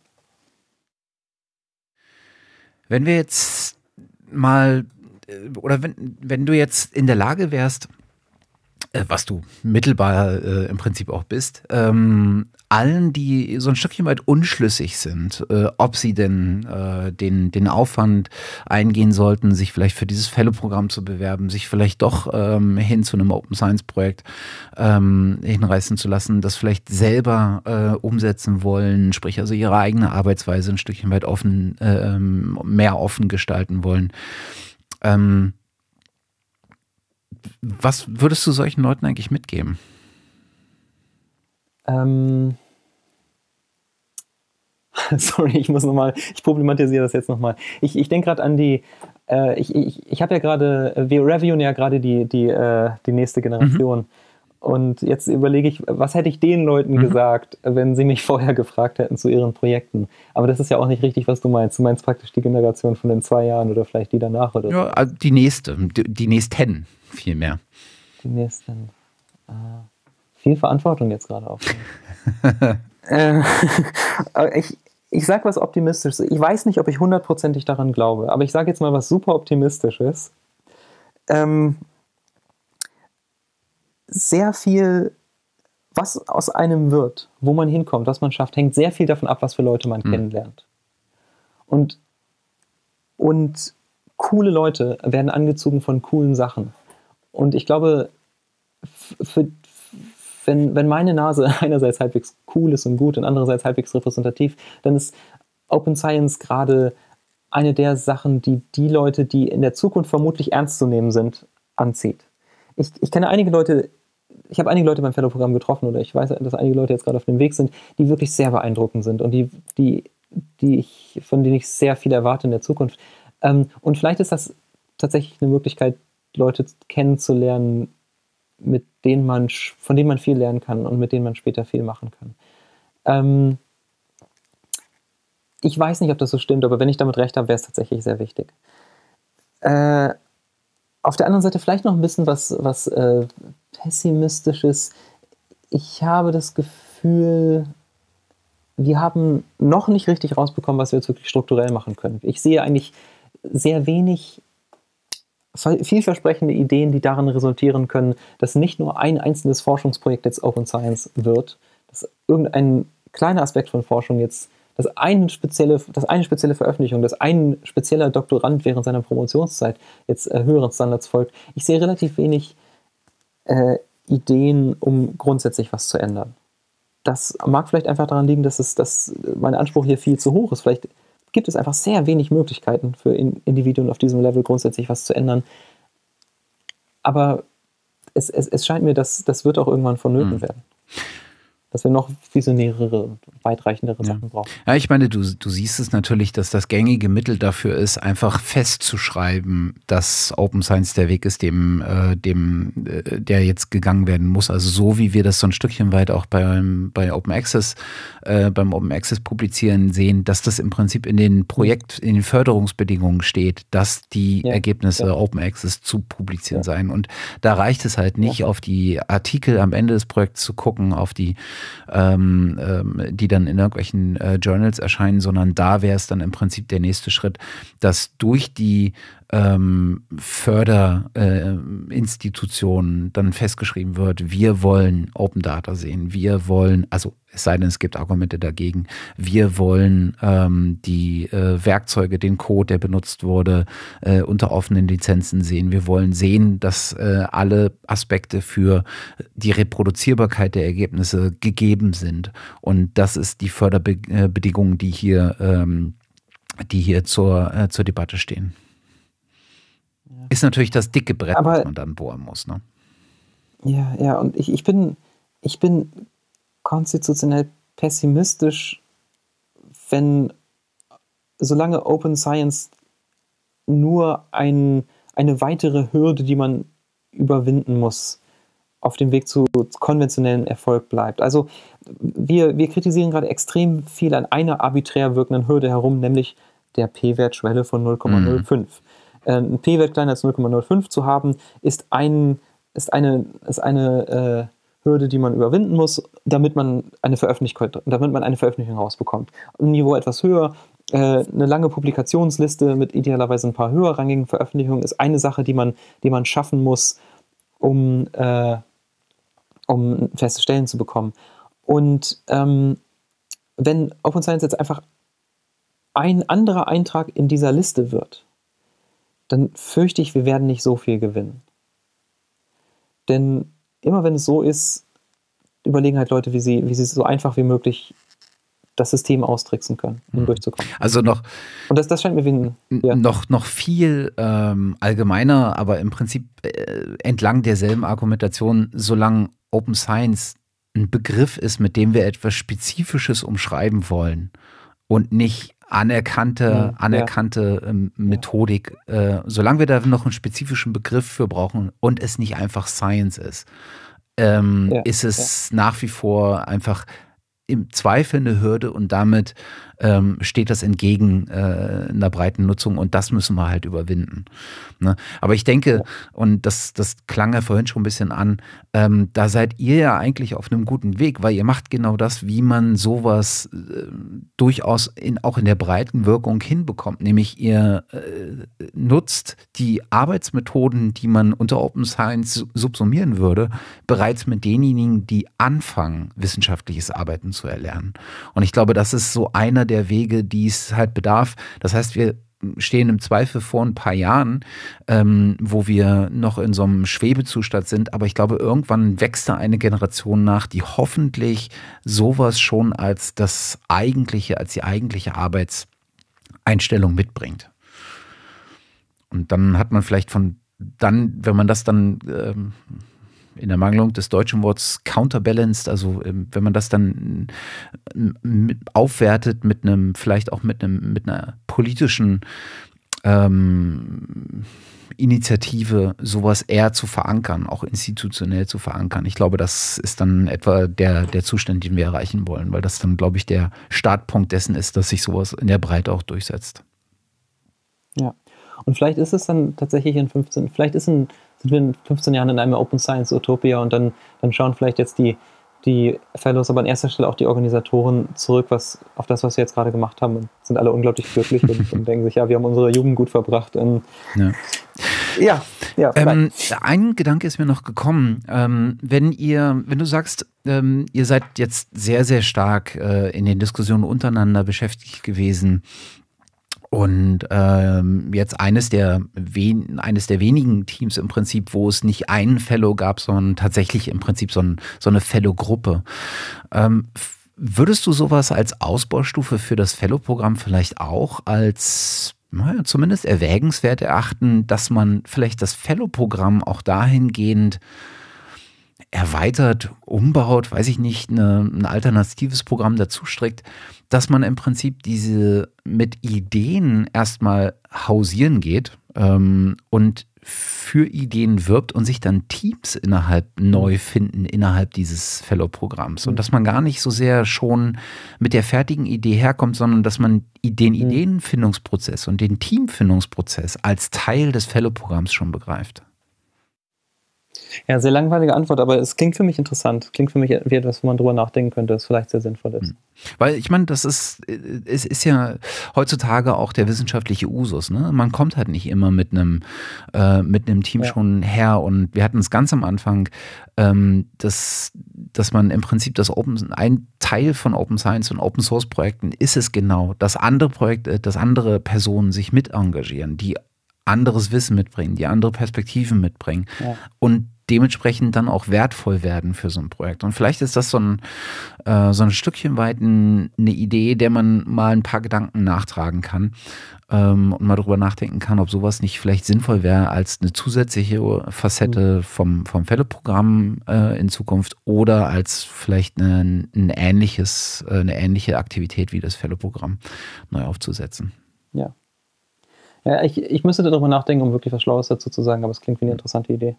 Wenn wir jetzt mal, äh, oder wenn, wenn du jetzt in der Lage wärst, äh, was du mittelbar äh, im Prinzip auch bist, ähm, allen, die so ein Stückchen weit unschlüssig sind, äh, ob sie denn äh, den, den Aufwand eingehen sollten, sich vielleicht für dieses Fellow-Programm zu bewerben, sich vielleicht doch ähm, hin zu einem Open Science-Projekt ähm, hinreißen zu lassen, das vielleicht selber äh, umsetzen wollen, sprich also ihre eigene Arbeitsweise ein Stückchen weit offen, ähm, mehr offen gestalten wollen. Ähm, was würdest du solchen Leuten eigentlich mitgeben? Ähm, sorry, ich muss nochmal, ich problematisiere das jetzt nochmal. Ich, ich denke gerade an die, äh, ich, ich, ich habe ja gerade, wir reviewen ja gerade die, die, äh, die nächste Generation. Mhm. Und jetzt überlege ich, was hätte ich den Leuten mhm. gesagt, wenn sie mich vorher gefragt hätten zu ihren Projekten? Aber das ist ja auch nicht richtig, was du meinst. Du meinst praktisch die Generation von den zwei Jahren oder vielleicht die danach oder Ja, also die nächste, die, die nächsten vielmehr. Die nächsten. Äh, viel Verantwortung jetzt gerade auf. äh, ich, ich sage was Optimistisches. Ich weiß nicht, ob ich hundertprozentig daran glaube, aber ich sage jetzt mal was super Optimistisches. Ähm, sehr viel, was aus einem wird, wo man hinkommt, was man schafft, hängt sehr viel davon ab, was für Leute man mhm. kennenlernt. Und, und coole Leute werden angezogen von coolen Sachen. Und ich glaube, für, wenn, wenn meine Nase einerseits halbwegs cool ist und gut und andererseits halbwegs repräsentativ, dann ist Open Science gerade eine der Sachen, die die Leute, die in der Zukunft vermutlich ernst zu nehmen sind, anzieht ich, ich kenne einige Leute, ich habe einige Leute beim Fellow-Programm getroffen oder ich weiß, dass einige Leute jetzt gerade auf dem Weg sind, die wirklich sehr beeindruckend sind und die, die, die ich, von denen ich sehr viel erwarte in der Zukunft. Ähm, und vielleicht ist das tatsächlich eine Möglichkeit, Leute kennenzulernen, mit denen man, von denen man viel lernen kann und mit denen man später viel machen kann. Ähm, ich weiß nicht, ob das so stimmt, aber wenn ich damit recht habe, wäre es tatsächlich sehr wichtig. Äh, auf der anderen Seite vielleicht noch ein bisschen was, was äh, Pessimistisches. Ich habe das Gefühl, wir haben noch nicht richtig rausbekommen, was wir jetzt wirklich strukturell machen können. Ich sehe eigentlich sehr wenig vielversprechende Ideen, die darin resultieren können, dass nicht nur ein einzelnes Forschungsprojekt jetzt Open Science wird, dass irgendein kleiner Aspekt von Forschung jetzt dass eine spezielle, dass eine spezielle Veröffentlichung, dass ein spezieller Doktorand während seiner Promotionszeit jetzt äh, höheren Standards folgt. Ich sehe relativ wenig äh, Ideen, um grundsätzlich was zu ändern. Das mag vielleicht einfach daran liegen, dass, es, dass mein Anspruch hier viel zu hoch ist. Vielleicht gibt es einfach sehr wenig Möglichkeiten für Individuen auf diesem Level grundsätzlich was zu ändern. Aber es, es, es scheint mir, dass das wird auch irgendwann vonnöten mhm. werden dass wir noch visionärere, weitreichendere ja. Sachen brauchen. Ja, ich meine, du, du siehst es natürlich, dass das gängige Mittel dafür ist, einfach festzuschreiben, dass Open Science der Weg ist, dem, äh, dem äh, der jetzt gegangen werden muss. Also so wie wir das so ein Stückchen weit auch beim, bei Open Access, äh, beim Open Access publizieren sehen, dass das im Prinzip in den Projekt, in den Förderungsbedingungen steht, dass die ja. Ergebnisse ja. Open Access zu publizieren seien. Und da reicht es halt nicht, auf die Artikel am Ende des Projekts zu gucken, auf die ähm, ähm, die dann in irgendwelchen äh, Journals erscheinen, sondern da wäre es dann im Prinzip der nächste Schritt, dass durch die ähm, Förderinstitutionen äh, dann festgeschrieben wird, wir wollen Open Data sehen, wir wollen, also es sei denn, es gibt Argumente dagegen. Wir wollen ähm, die äh, Werkzeuge, den Code, der benutzt wurde, äh, unter offenen Lizenzen sehen. Wir wollen sehen, dass äh, alle Aspekte für die Reproduzierbarkeit der Ergebnisse gegeben sind. Und das ist die Förderbedingung, die hier, ähm, die hier zur, äh, zur Debatte stehen. Ist natürlich das dicke Brett, Aber, was man dann bohren muss. Ne? Ja, ja, und ich, ich bin, ich bin konstitutionell pessimistisch, wenn solange Open Science nur ein, eine weitere Hürde, die man überwinden muss, auf dem Weg zu konventionellen Erfolg bleibt. Also wir, wir kritisieren gerade extrem viel an einer arbiträr wirkenden Hürde herum, nämlich der P-Wert-Schwelle von 0,05. Mhm. Ein P-Wert kleiner als 0,05 zu haben, ist, ein, ist eine, ist eine äh, Hürde, die man überwinden muss, damit man eine Veröffentlichung, damit man eine Veröffentlichung rausbekommt. Ein Niveau etwas höher, äh, eine lange Publikationsliste mit idealerweise ein paar höherrangigen Veröffentlichungen ist eine Sache, die man, die man schaffen muss, um, äh, um feste Stellen zu bekommen. Und ähm, wenn Open Science jetzt einfach ein anderer Eintrag in dieser Liste wird, dann fürchte ich, wir werden nicht so viel gewinnen. Denn immer wenn es so ist, überlegen halt Leute, wie sie, wie sie so einfach wie möglich das System austricksen können, um mhm. durchzukommen. Also noch. Und das, das scheint mir wie ein, ja. noch, noch viel ähm, allgemeiner, aber im Prinzip äh, entlang derselben Argumentation, solange Open Science ein Begriff ist, mit dem wir etwas Spezifisches umschreiben wollen und nicht anerkannte, anerkannte ja. Ähm, Methodik, äh, solange wir da noch einen spezifischen Begriff für brauchen und es nicht einfach Science ist, ähm, ja, ist es nach wie vor einfach im Zweifel eine Hürde und damit ähm, steht das entgegen äh, einer breiten Nutzung und das müssen wir halt überwinden. Ne? Aber ich denke, und das, das klang ja vorhin schon ein bisschen an, ähm, da seid ihr ja eigentlich auf einem guten Weg, weil ihr macht genau das, wie man sowas äh, durchaus in, auch in der breiten Wirkung hinbekommt, nämlich ihr äh, nutzt die Arbeitsmethoden, die man unter Open Science subsumieren würde, bereits mit denjenigen, die anfangen, wissenschaftliches Arbeiten zu erlernen. Und ich glaube, das ist so einer der Wege, die es halt bedarf. Das heißt, wir stehen im Zweifel vor ein paar Jahren, ähm, wo wir noch in so einem Schwebezustand sind. Aber ich glaube, irgendwann wächst da eine Generation nach, die hoffentlich sowas schon als das eigentliche, als die eigentliche Arbeitseinstellung mitbringt. Und dann hat man vielleicht von dann, wenn man das dann ähm, in der Mangelung des deutschen Wortes counterbalanced, also ähm, wenn man das dann aufwertet mit einem, vielleicht auch mit einem, mit einer politischen ähm, Initiative, sowas eher zu verankern, auch institutionell zu verankern. Ich glaube, das ist dann etwa der, der Zustand, den wir erreichen wollen, weil das dann, glaube ich, der Startpunkt dessen ist, dass sich sowas in der Breite auch durchsetzt. Ja. Und vielleicht ist es dann tatsächlich in 15, vielleicht ist ein sind wir in 15 Jahren in einem Open Science Utopia und dann, dann schauen vielleicht jetzt die, die Fellows, aber an erster Stelle auch die Organisatoren zurück was, auf das, was wir jetzt gerade gemacht haben und sind alle unglaublich glücklich und, und denken sich, ja, wir haben unsere Jugend gut verbracht. Und, ja. Ja, ja ähm, ein Gedanke ist mir noch gekommen. Ähm, wenn ihr, wenn du sagst, ähm, ihr seid jetzt sehr, sehr stark äh, in den Diskussionen untereinander beschäftigt gewesen, und ähm, jetzt eines der, wen, eines der wenigen Teams im Prinzip, wo es nicht einen Fellow gab, sondern tatsächlich im Prinzip so, ein, so eine Fellow-Gruppe. Ähm, würdest du sowas als Ausbaustufe für das Fellow-Programm vielleicht auch als naja, zumindest erwägenswert erachten, dass man vielleicht das Fellow-Programm auch dahingehend erweitert, umbaut, weiß ich nicht, eine, ein alternatives Programm dazu strickt, dass man im Prinzip diese mit Ideen erstmal hausieren geht ähm, und für Ideen wirbt und sich dann Teams innerhalb neu finden innerhalb dieses Fellow-Programms. Und dass man gar nicht so sehr schon mit der fertigen Idee herkommt, sondern dass man den mhm. Ideenfindungsprozess und den Teamfindungsprozess als Teil des Fellow-Programms schon begreift. Ja, sehr langweilige Antwort, aber es klingt für mich interessant. Klingt für mich wie etwas, wo man drüber nachdenken könnte, das vielleicht sehr sinnvoll ist. Hm. Weil ich meine, das ist, es ist ja heutzutage auch der wissenschaftliche Usus. Ne? Man kommt halt nicht immer mit einem, äh, mit einem Team ja. schon her. Und wir hatten es ganz am Anfang, ähm, dass, dass man im Prinzip das Open, ein Teil von Open Science und Open Source Projekten ist es genau, dass andere Projekte, dass andere Personen sich mit engagieren, die anderes Wissen mitbringen, die andere Perspektiven mitbringen. Ja. Und dementsprechend dann auch wertvoll werden für so ein Projekt. Und vielleicht ist das so ein, äh, so ein Stückchen weit ein, eine Idee, der man mal ein paar Gedanken nachtragen kann ähm, und mal drüber nachdenken kann, ob sowas nicht vielleicht sinnvoll wäre als eine zusätzliche Facette mhm. vom, vom Fellow-Programm äh, in Zukunft oder als vielleicht eine, ein ähnliches, äh, eine ähnliche Aktivität wie das Fellow-Programm neu aufzusetzen. Ja. Ja, ich, ich müsste darüber nachdenken, um wirklich was Schlaues dazu zu sagen, aber es klingt wie eine interessante Idee.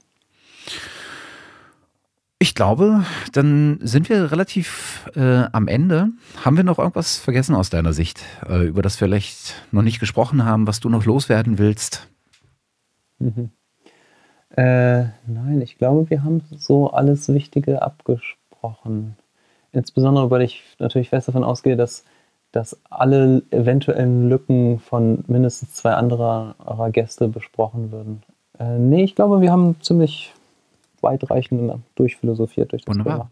Ich glaube, dann sind wir relativ äh, am Ende. Haben wir noch irgendwas vergessen aus deiner Sicht, äh, über das wir vielleicht noch nicht gesprochen haben, was du noch loswerden willst? Mhm. Äh, nein, ich glaube, wir haben so alles Wichtige abgesprochen. Insbesondere, weil ich natürlich fest davon ausgehe, dass, dass alle eventuellen Lücken von mindestens zwei anderer Gäste besprochen würden. Äh, nee, ich glaube, wir haben ziemlich weitreichend durchphilosophiert durch das Wunderbar. Thema.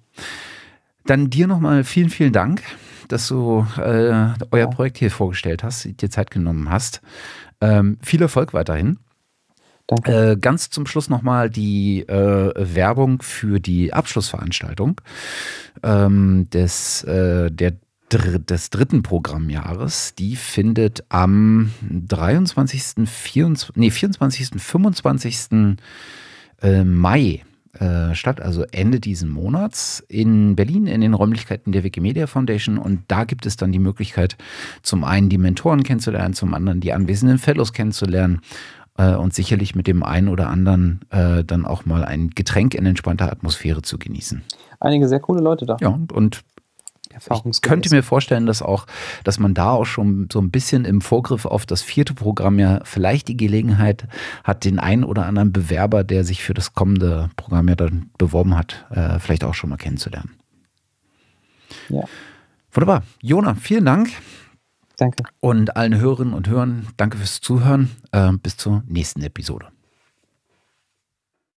Dann dir nochmal vielen, vielen Dank, dass du äh, euer ja. Projekt hier vorgestellt hast, dir Zeit genommen hast. Ähm, viel Erfolg weiterhin. Danke. Äh, ganz zum Schluss nochmal die äh, Werbung für die Abschlussveranstaltung ähm, des, äh, der, des dritten Programmjahres. Die findet am 23., 24, nee, 24., 25. Äh, Mai äh, statt, also Ende diesen Monats in Berlin in den Räumlichkeiten der Wikimedia Foundation. Und da gibt es dann die Möglichkeit, zum einen die Mentoren kennenzulernen, zum anderen die anwesenden Fellows kennenzulernen äh, und sicherlich mit dem einen oder anderen äh, dann auch mal ein Getränk in entspannter Atmosphäre zu genießen. Einige sehr coole Leute da. Ja, und, und ich könnte mir vorstellen, dass auch, dass man da auch schon so ein bisschen im Vorgriff auf das vierte Programm ja vielleicht die Gelegenheit hat, den einen oder anderen Bewerber, der sich für das kommende Programm ja dann beworben hat, äh, vielleicht auch schon mal kennenzulernen. Ja. Wunderbar. Jona, vielen Dank. Danke. Und allen Hörerinnen und Hörern, danke fürs Zuhören. Äh, bis zur nächsten Episode.